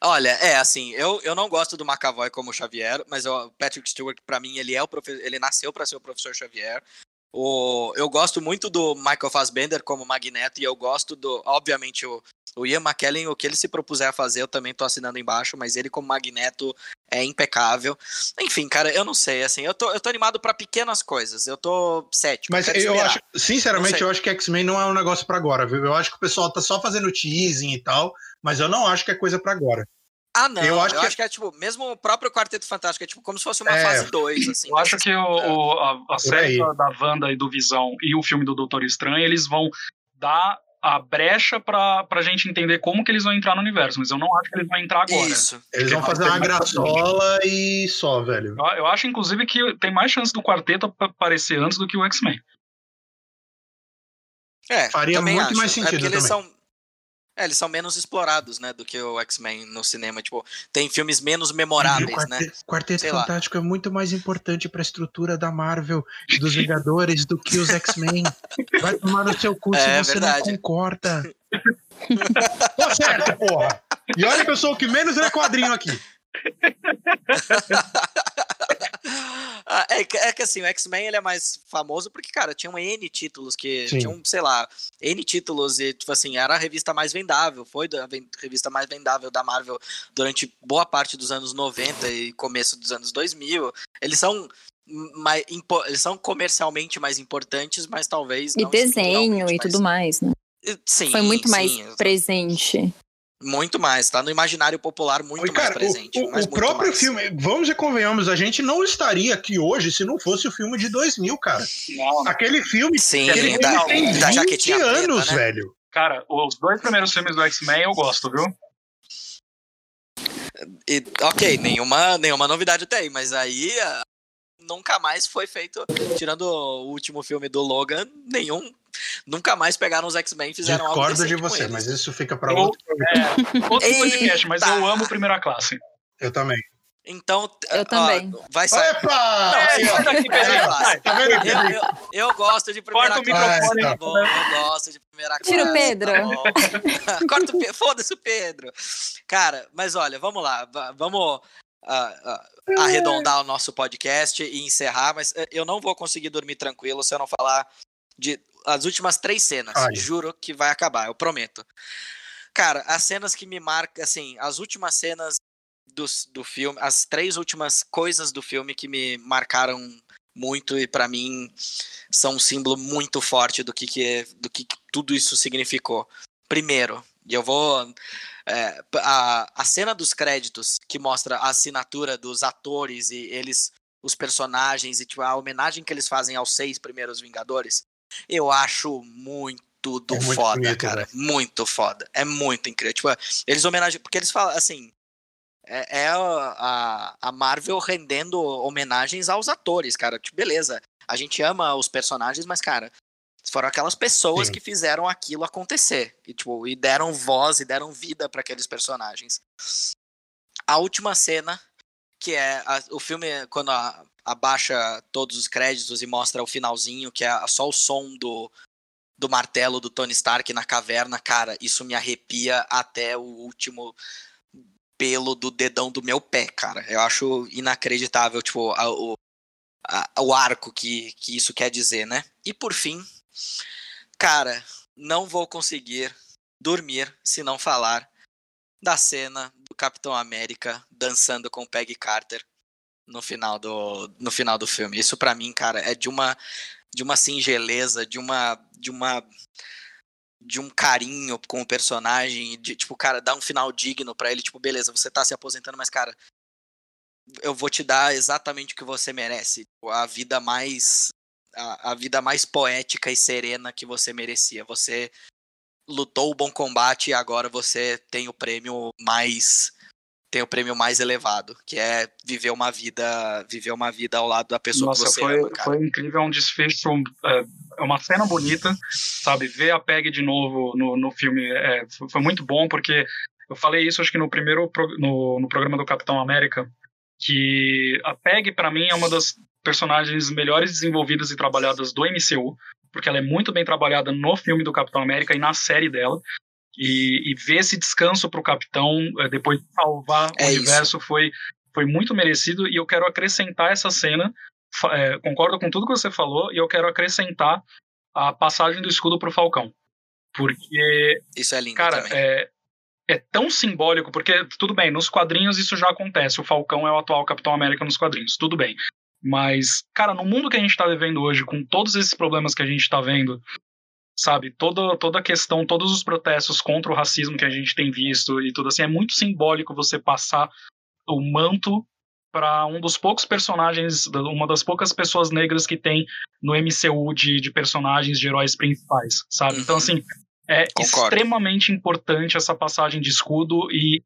Olha, é assim, eu, eu não gosto do McAvoy como Xavier, mas o Patrick Stewart, para mim, ele é o ele nasceu para ser o professor Xavier. O, eu gosto muito do Michael Fassbender como Magneto e eu gosto do, obviamente, o, o Ian McKellen, o que ele se propuser a fazer, eu também tô assinando embaixo, mas ele como Magneto é impecável. Enfim, cara, eu não sei, assim, eu tô, eu tô animado para pequenas coisas, eu tô cético. Mas eu esperar. acho, sinceramente, eu acho que X-Men não é um negócio para agora, viu? Eu acho que o pessoal tá só fazendo teasing e tal, mas eu não acho que é coisa para agora. Ah, não. Eu acho, eu que... acho que é tipo, mesmo o próprio Quarteto Fantástico, é tipo como se fosse uma é... fase 2, assim. Eu acho que o, o a, a série da Wanda e do Visão e o filme do Doutor Estranho, eles vão dar a brecha pra, pra gente entender como que eles vão entrar no universo, mas eu não acho que eles vão entrar agora. Isso. Eles vão fazer uma graçola e só, velho. Eu, eu acho, inclusive, que tem mais chance do quarteto aparecer antes do que o X-Men. É, Faria muito acho. mais É sentido porque eles também. são. É, eles são menos explorados, né, do que o X-Men no cinema. Tipo, tem filmes menos E o memoráveis, né? Quarteto, Quarteto Sei lá. Fantástico é muito mais importante pra estrutura da Marvel e dos Vingadores do que os X-Men. Vai tomar no seu cu É, se você verdade. não concorda. Tá certo, porra. E olha que eu sou o que menos lê quadrinho aqui. Ah, é, que- é que assim, o X-Men ele é mais famoso porque, cara, tinham N títulos que. Sim. Tinham, sei lá, N títulos e, tipo assim, era a revista mais vendável. Foi a revista mais vendável da Marvel durante boa parte dos anos 90 e começo dos anos 2000. Eles são. Mais, impo- eles são comercialmente mais importantes, mas talvez. E não desenho e mais- tudo mais, né? Sim, Foi muito mais presente. Muito mais, tá no imaginário popular muito E, cara, mais presente. o, o- mas o muito próprio mais. filme, vamos e convenhamos, a gente não estaria aqui hoje se não fosse o filme de 2000, cara. Não, Aquele filme, Sim, ele, ele da, tem da 20 jaquetinha preta, anos, né? velho. Cara, os dois primeiros filmes do X-Men eu gosto, viu? E, ok, nenhuma, nenhuma novidade tem, mas aí nunca mais foi feito, tirando o último filme do Logan, nenhum. Nunca mais pegaram os X-Men e fizeram algo Discordo de você, mas isso fica pra Eu- outro. É, outro podcast, mas eu amo Primeira Classe. Eu também. Então, Eu ó, também. vai sair. Opa! Não, É, sai daqui, primeira Pedrinho, classe. sai. Tá? Eu, eu, eu gosto de primeira Corta o classe. microfone, tá tá. bom, eu gosto de primeira classe. Tira o Pedro. tá. Corta o Pedro. Foda-se o Pedro. Cara, mas olha, vamos lá. va- Vamos ah, arredondar o nosso podcast e encerrar, mas eh, eu não vou conseguir dormir tranquilo se eu não falar de as últimas três cenas. Ai. Juro que vai acabar, eu prometo. Cara, as cenas que me marcam, assim, as últimas cenas do, do filme, as três últimas coisas do filme que me marcaram muito e pra mim são um símbolo muito forte do que, que é- do que, que tudo isso significou. Primeiro, e eu vou é, a, a cena dos créditos que mostra a assinatura dos atores e eles os personagens e tipo, a homenagem que eles fazem aos seis primeiros Vingadores, eu acho muito do É muito foda, bonito, cara. Muito foda. É muito incrível. Tipo, eles homenagem. Porque eles falam assim. É, é a, a Marvel rendendo homenagens aos atores, cara. Tipo, beleza. A gente ama os personagens, mas, cara, foram aquelas pessoas Sim. que fizeram aquilo acontecer. E, tipo, e deram voz e deram vida para aqueles personagens. A última cena, que é a- o filme, quando a- abaixa todos os créditos e mostra o finalzinho, que é só o som do, do martelo do Tony Stark na caverna, cara, isso me arrepia até o último pelo do dedão do meu pé, cara. Eu acho inacreditável, tipo, a- o, a- o arco que, que isso quer dizer, né? E por fim, cara, não vou conseguir dormir se não falar da cena do Capitão América dançando com Peggy Carter no final do, no final do filme. Isso pra mim, cara, é de uma de uma singeleza, de uma de uma de um carinho com o personagem, de tipo, cara, dar um final digno pra ele, tipo, beleza, você tá se aposentando, mas cara, eu vou te dar exatamente o que você merece, a vida mais a, a vida mais poética e serena que você merecia. Você lutou o bom combate e agora você tem o prêmio mais tem o prêmio mais elevado, que é viver uma vida viver uma vida ao lado da pessoa Nossa, que você foi, ama, cara. foi incrível, é um desfecho, é, é uma cena bonita, sabe? Ver a Peg de novo no, no filme é, foi, muito bom, porque eu falei isso acho que no primeiro no, no programa do Capitão América, que a Peg para mim é uma das personagens melhores desenvolvidas e trabalhadas do MCU, porque ela é muito bem trabalhada no filme do Capitão América e na série dela. E, e ver esse descanso pro Capitão é, depois de salvar É o isso. universo foi, foi muito merecido. E eu quero acrescentar essa cena é, concordo com tudo que você falou e eu quero acrescentar a passagem do escudo pro Falcão. Porque, Isso é lindo cara, é, é tão simbólico, porque, tudo bem, nos quadrinhos isso já acontece, o Falcão é o atual Capitão América nos quadrinhos, tudo bem. Mas, cara, no mundo que a gente tá vivendo hoje, com todos esses problemas que a gente tá vendo, sabe, toda, toda a questão, todos os protestos contra o racismo que a gente tem visto e tudo assim, é muito simbólico você passar o manto para um dos poucos personagens, uma das poucas pessoas negras que tem no MCU de, de personagens, de heróis principais, sabe? Então, assim, É Concordo. extremamente importante essa passagem de escudo e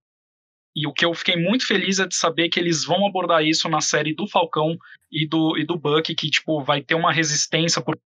e o que eu fiquei muito feliz é de saber que eles vão abordar isso na série do Falcão e do, e do Buck, que tipo, vai ter uma resistência por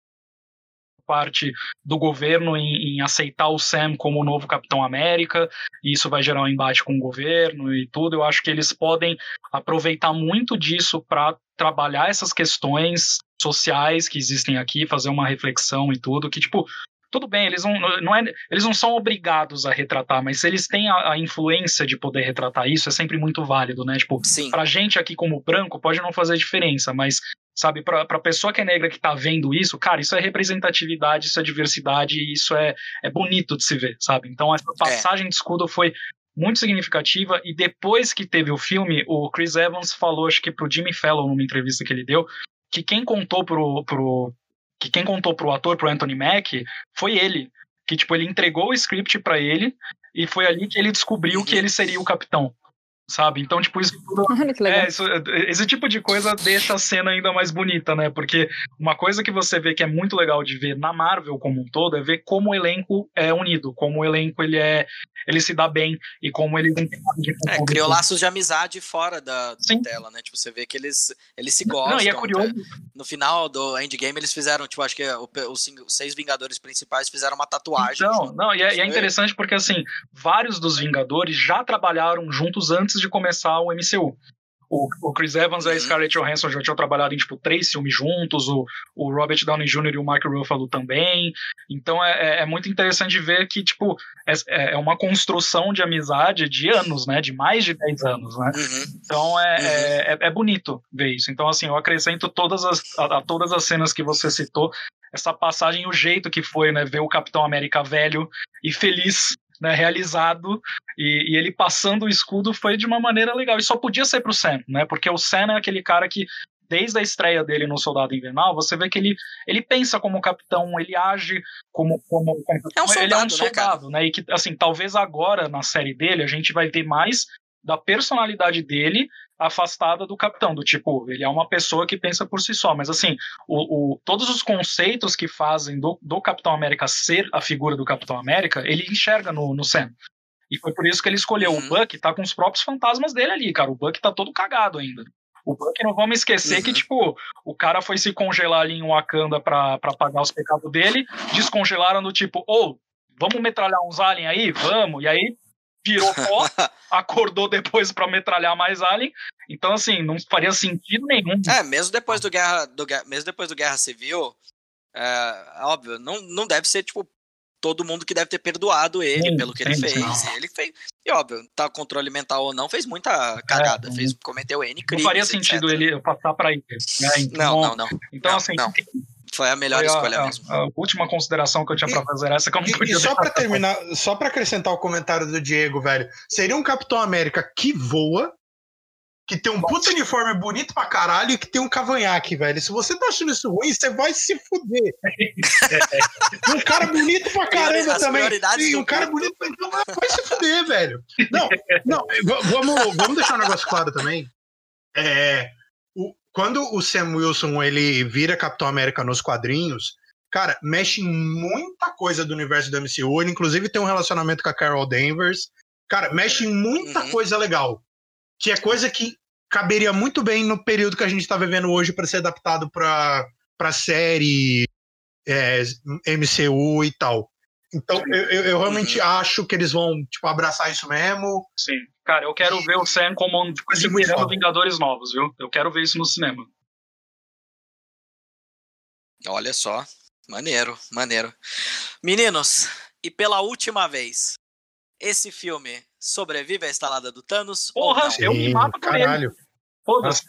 parte do governo em, em, aceitar o Sam como o novo Capitão América, e isso vai gerar um embate com o governo e tudo. Eu acho que eles podem aproveitar muito disso para trabalhar essas questões sociais que existem aqui, fazer uma reflexão e tudo, que tipo, tudo bem, eles não, não, é, eles não são obrigados a retratar, mas se eles têm a, a, influência de poder retratar isso, é sempre muito válido, né? Tipo, Sim. pra gente aqui como branco pode não fazer diferença, mas, sabe, pra, pra pessoa que é negra que tá vendo isso, cara, isso é representatividade, isso é diversidade, isso é, é bonito de se ver, sabe? Então essa é. passagem é. de escudo foi muito significativa e depois que teve o filme, o Chris Evans falou, acho que pro Jimmy Fallon, numa entrevista que ele deu, que quem contou pro, pro, que quem contou pro ator, pro Anthony Mack, foi ele. Que, tipo, ele entregou o script para ele e foi ali que ele descobriu que ele seria o capitão sabe? Então, tipo, isso tudo. É, isso, esse tipo de coisa deixa a cena ainda mais bonita, né? Porque uma coisa que você vê que é muito legal de ver na Marvel como um todo é ver como o elenco é unido, como o elenco ele é. ele se dá bem e como ele é, criou laços de amizade fora da, da tela, né? Tipo, você vê que eles, eles se gostam. Não, e é curioso. Né? No final do Endgame, eles fizeram, tipo, acho que os, os seis Vingadores principais fizeram uma tatuagem. Não, não, e é, e é interessante porque, assim, vários dos Vingadores já trabalharam juntos antes de começar o MCU. O, o Chris Evans e a uhum. Scarlett Johansson já tinham trabalhado em tipo três filmes juntos, o, o Robert Downey Jr. e o Mark Ruffalo também. Então é, é, é muito interessante ver que tipo é, é, é uma construção de amizade de anos, né? De mais de 10 anos, né? Uhum. Então é, uhum. é, é, bonito ver isso. Então assim eu acrescento todas as a, a todas as cenas que você citou essa passagem, o jeito que foi, né? Ver o Capitão América velho e feliz né, realizado e, e, ele passando o escudo foi de uma maneira legal. E só podia ser pro Sam, né? Porque o Sam é aquele cara que desde a estreia dele no Soldado Invernal, você vê que ele, ele pensa como capitão, ele age como, como, como é um soldado, ele é um soldado, né, né? E que assim, talvez agora na série dele a gente vai ver mais da personalidade dele afastada do capitão, do tipo, ele é uma pessoa que pensa por si só, mas assim, o, o, todos os conceitos que fazem do, do Capitão América ser a figura do Capitão América, ele enxerga no, no Sam. E foi por isso que ele escolheu uhum. o Buck, tá com os próprios fantasmas dele ali, cara. O Buck tá todo cagado ainda. O Buck, não vamos esquecer uhum. que, tipo, o cara foi se congelar ali em Wakanda pra, pra pagar os pecados dele, descongelaram do tipo, ou, oh, vamos metralhar uns aliens aí? Vamos. E aí virou pó, acordou depois para metralhar mais alien. Então, assim, não faria sentido nenhum. É, mesmo depois do Guerra, do, mesmo depois do Guerra Civil, é, óbvio, não, não deve ser, tipo, todo mundo que deve ter perdoado ele sim, pelo que ele fez. Não. Ele fez, e óbvio, tá controle mental ou não, fez muita cagada, é, fez, cometeu N crimes, Não faria sentido etc. ele passar para ele. Né? Então, não, não, não. Então, não, assim, não. Foi a melhor foi escolha a, mesmo. A, a, última consideração que eu tinha para fazer essa que eu não e, podia E só para terminar, só para acrescentar o comentário do Diego, velho. Seria um Capitão América que voa, que tem um puta uniforme bonito pra caralho e que tem um cavanhaque, velho. Se você tá achando isso ruim, você vai se fuder. um cara bonito pra caramba também. E um cara bonito então vai se fuder, velho. Não, não, vamos, vamos deixar um negócio claro também. É, quando o Sam Wilson ele vira Capitão América nos quadrinhos, cara, mexe em muita coisa do universo do MCU. Ele, inclusive, tem um relacionamento com a Carol Danvers. Cara, mexe em muita uhum. coisa legal. Que é coisa que caberia muito bem no período que a gente está vivendo hoje para ser adaptado para para série é, MCU e tal. Então, eu, eu, eu realmente uhum. acho que eles vão tipo, abraçar isso mesmo. Sim. Cara, eu quero ver o Sam como tipo, liderando Vingadores novos, viu? Eu quero ver isso no cinema. Olha só. Maneiro, maneiro. Meninos, e pela última vez, esse filme sobrevive à estalada do Thanos? Porra, eu me mato caralho. Foda-se.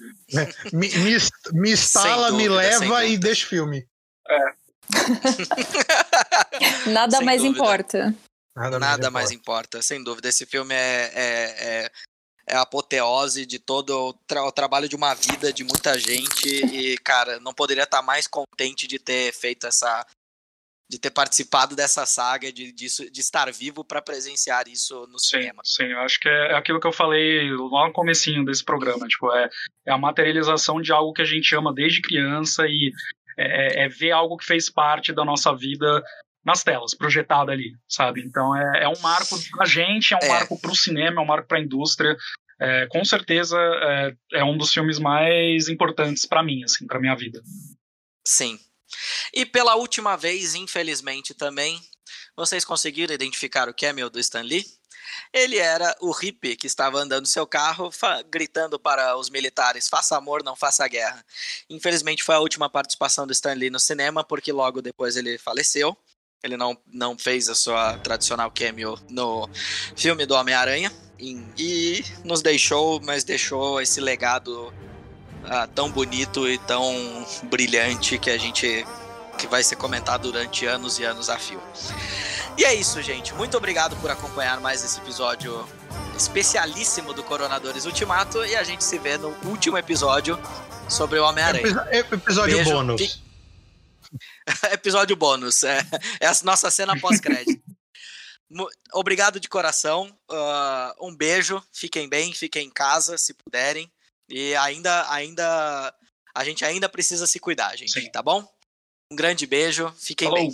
Me, me, me instala, dúvida, me leva e deixa o filme. É. Nada sem mais dúvida. importa. Nada, Nada mais, importa. sem dúvida. Esse filme é, é, é, é a apoteose de todo o, tra o, trabalho de uma vida de muita gente. E, cara, não poderia estar mais contente de ter feito essa. De ter participado dessa saga, de, de, de estar vivo para presenciar isso no sim, cinema. Sim, eu acho que é aquilo que eu falei lá no comecinho desse programa. Tipo, é, é a materialização de algo que a gente ama desde criança e é, é, é ver algo que fez parte da nossa vida nas telas, projetada ali, sabe? Então é, é um marco pra gente, é um é. marco pro cinema, é um marco pra indústria. É, com certeza é, é, um dos filmes mais importantes para mim, assim, para minha vida. Sim. E pela última vez, infelizmente também, vocês conseguiram identificar o cameo do Stan Lee? Ele era o hippie que estava andando seu carro, gritando para os militares: faça amor, não faça guerra. Infelizmente foi a última participação do Stan Lee no cinema, porque logo depois ele faleceu. Ele não, não fez a sua tradicional cameo no filme do Homem-Aranha. E nos deixou, mas deixou esse legado ah, tão bonito e tão brilhante que a gente que vai ser comentado durante anos e anos a fio. E é isso, gente. Muito obrigado por acompanhar mais esse episódio especialíssimo do Coronadores Ultimato e a gente se vê no último episódio sobre o Homem-Aranha. Episódio Beijo. bônus. episódio bônus. É, é a nossa cena pós-crédito. Obrigado de coração. Uh, um beijo. Fiquem bem, fiquem em casa, se puderem. E ainda, ainda, a gente ainda precisa se cuidar, gente. Sim. Tá bom? Um grande beijo. Fiquem Falou. bem.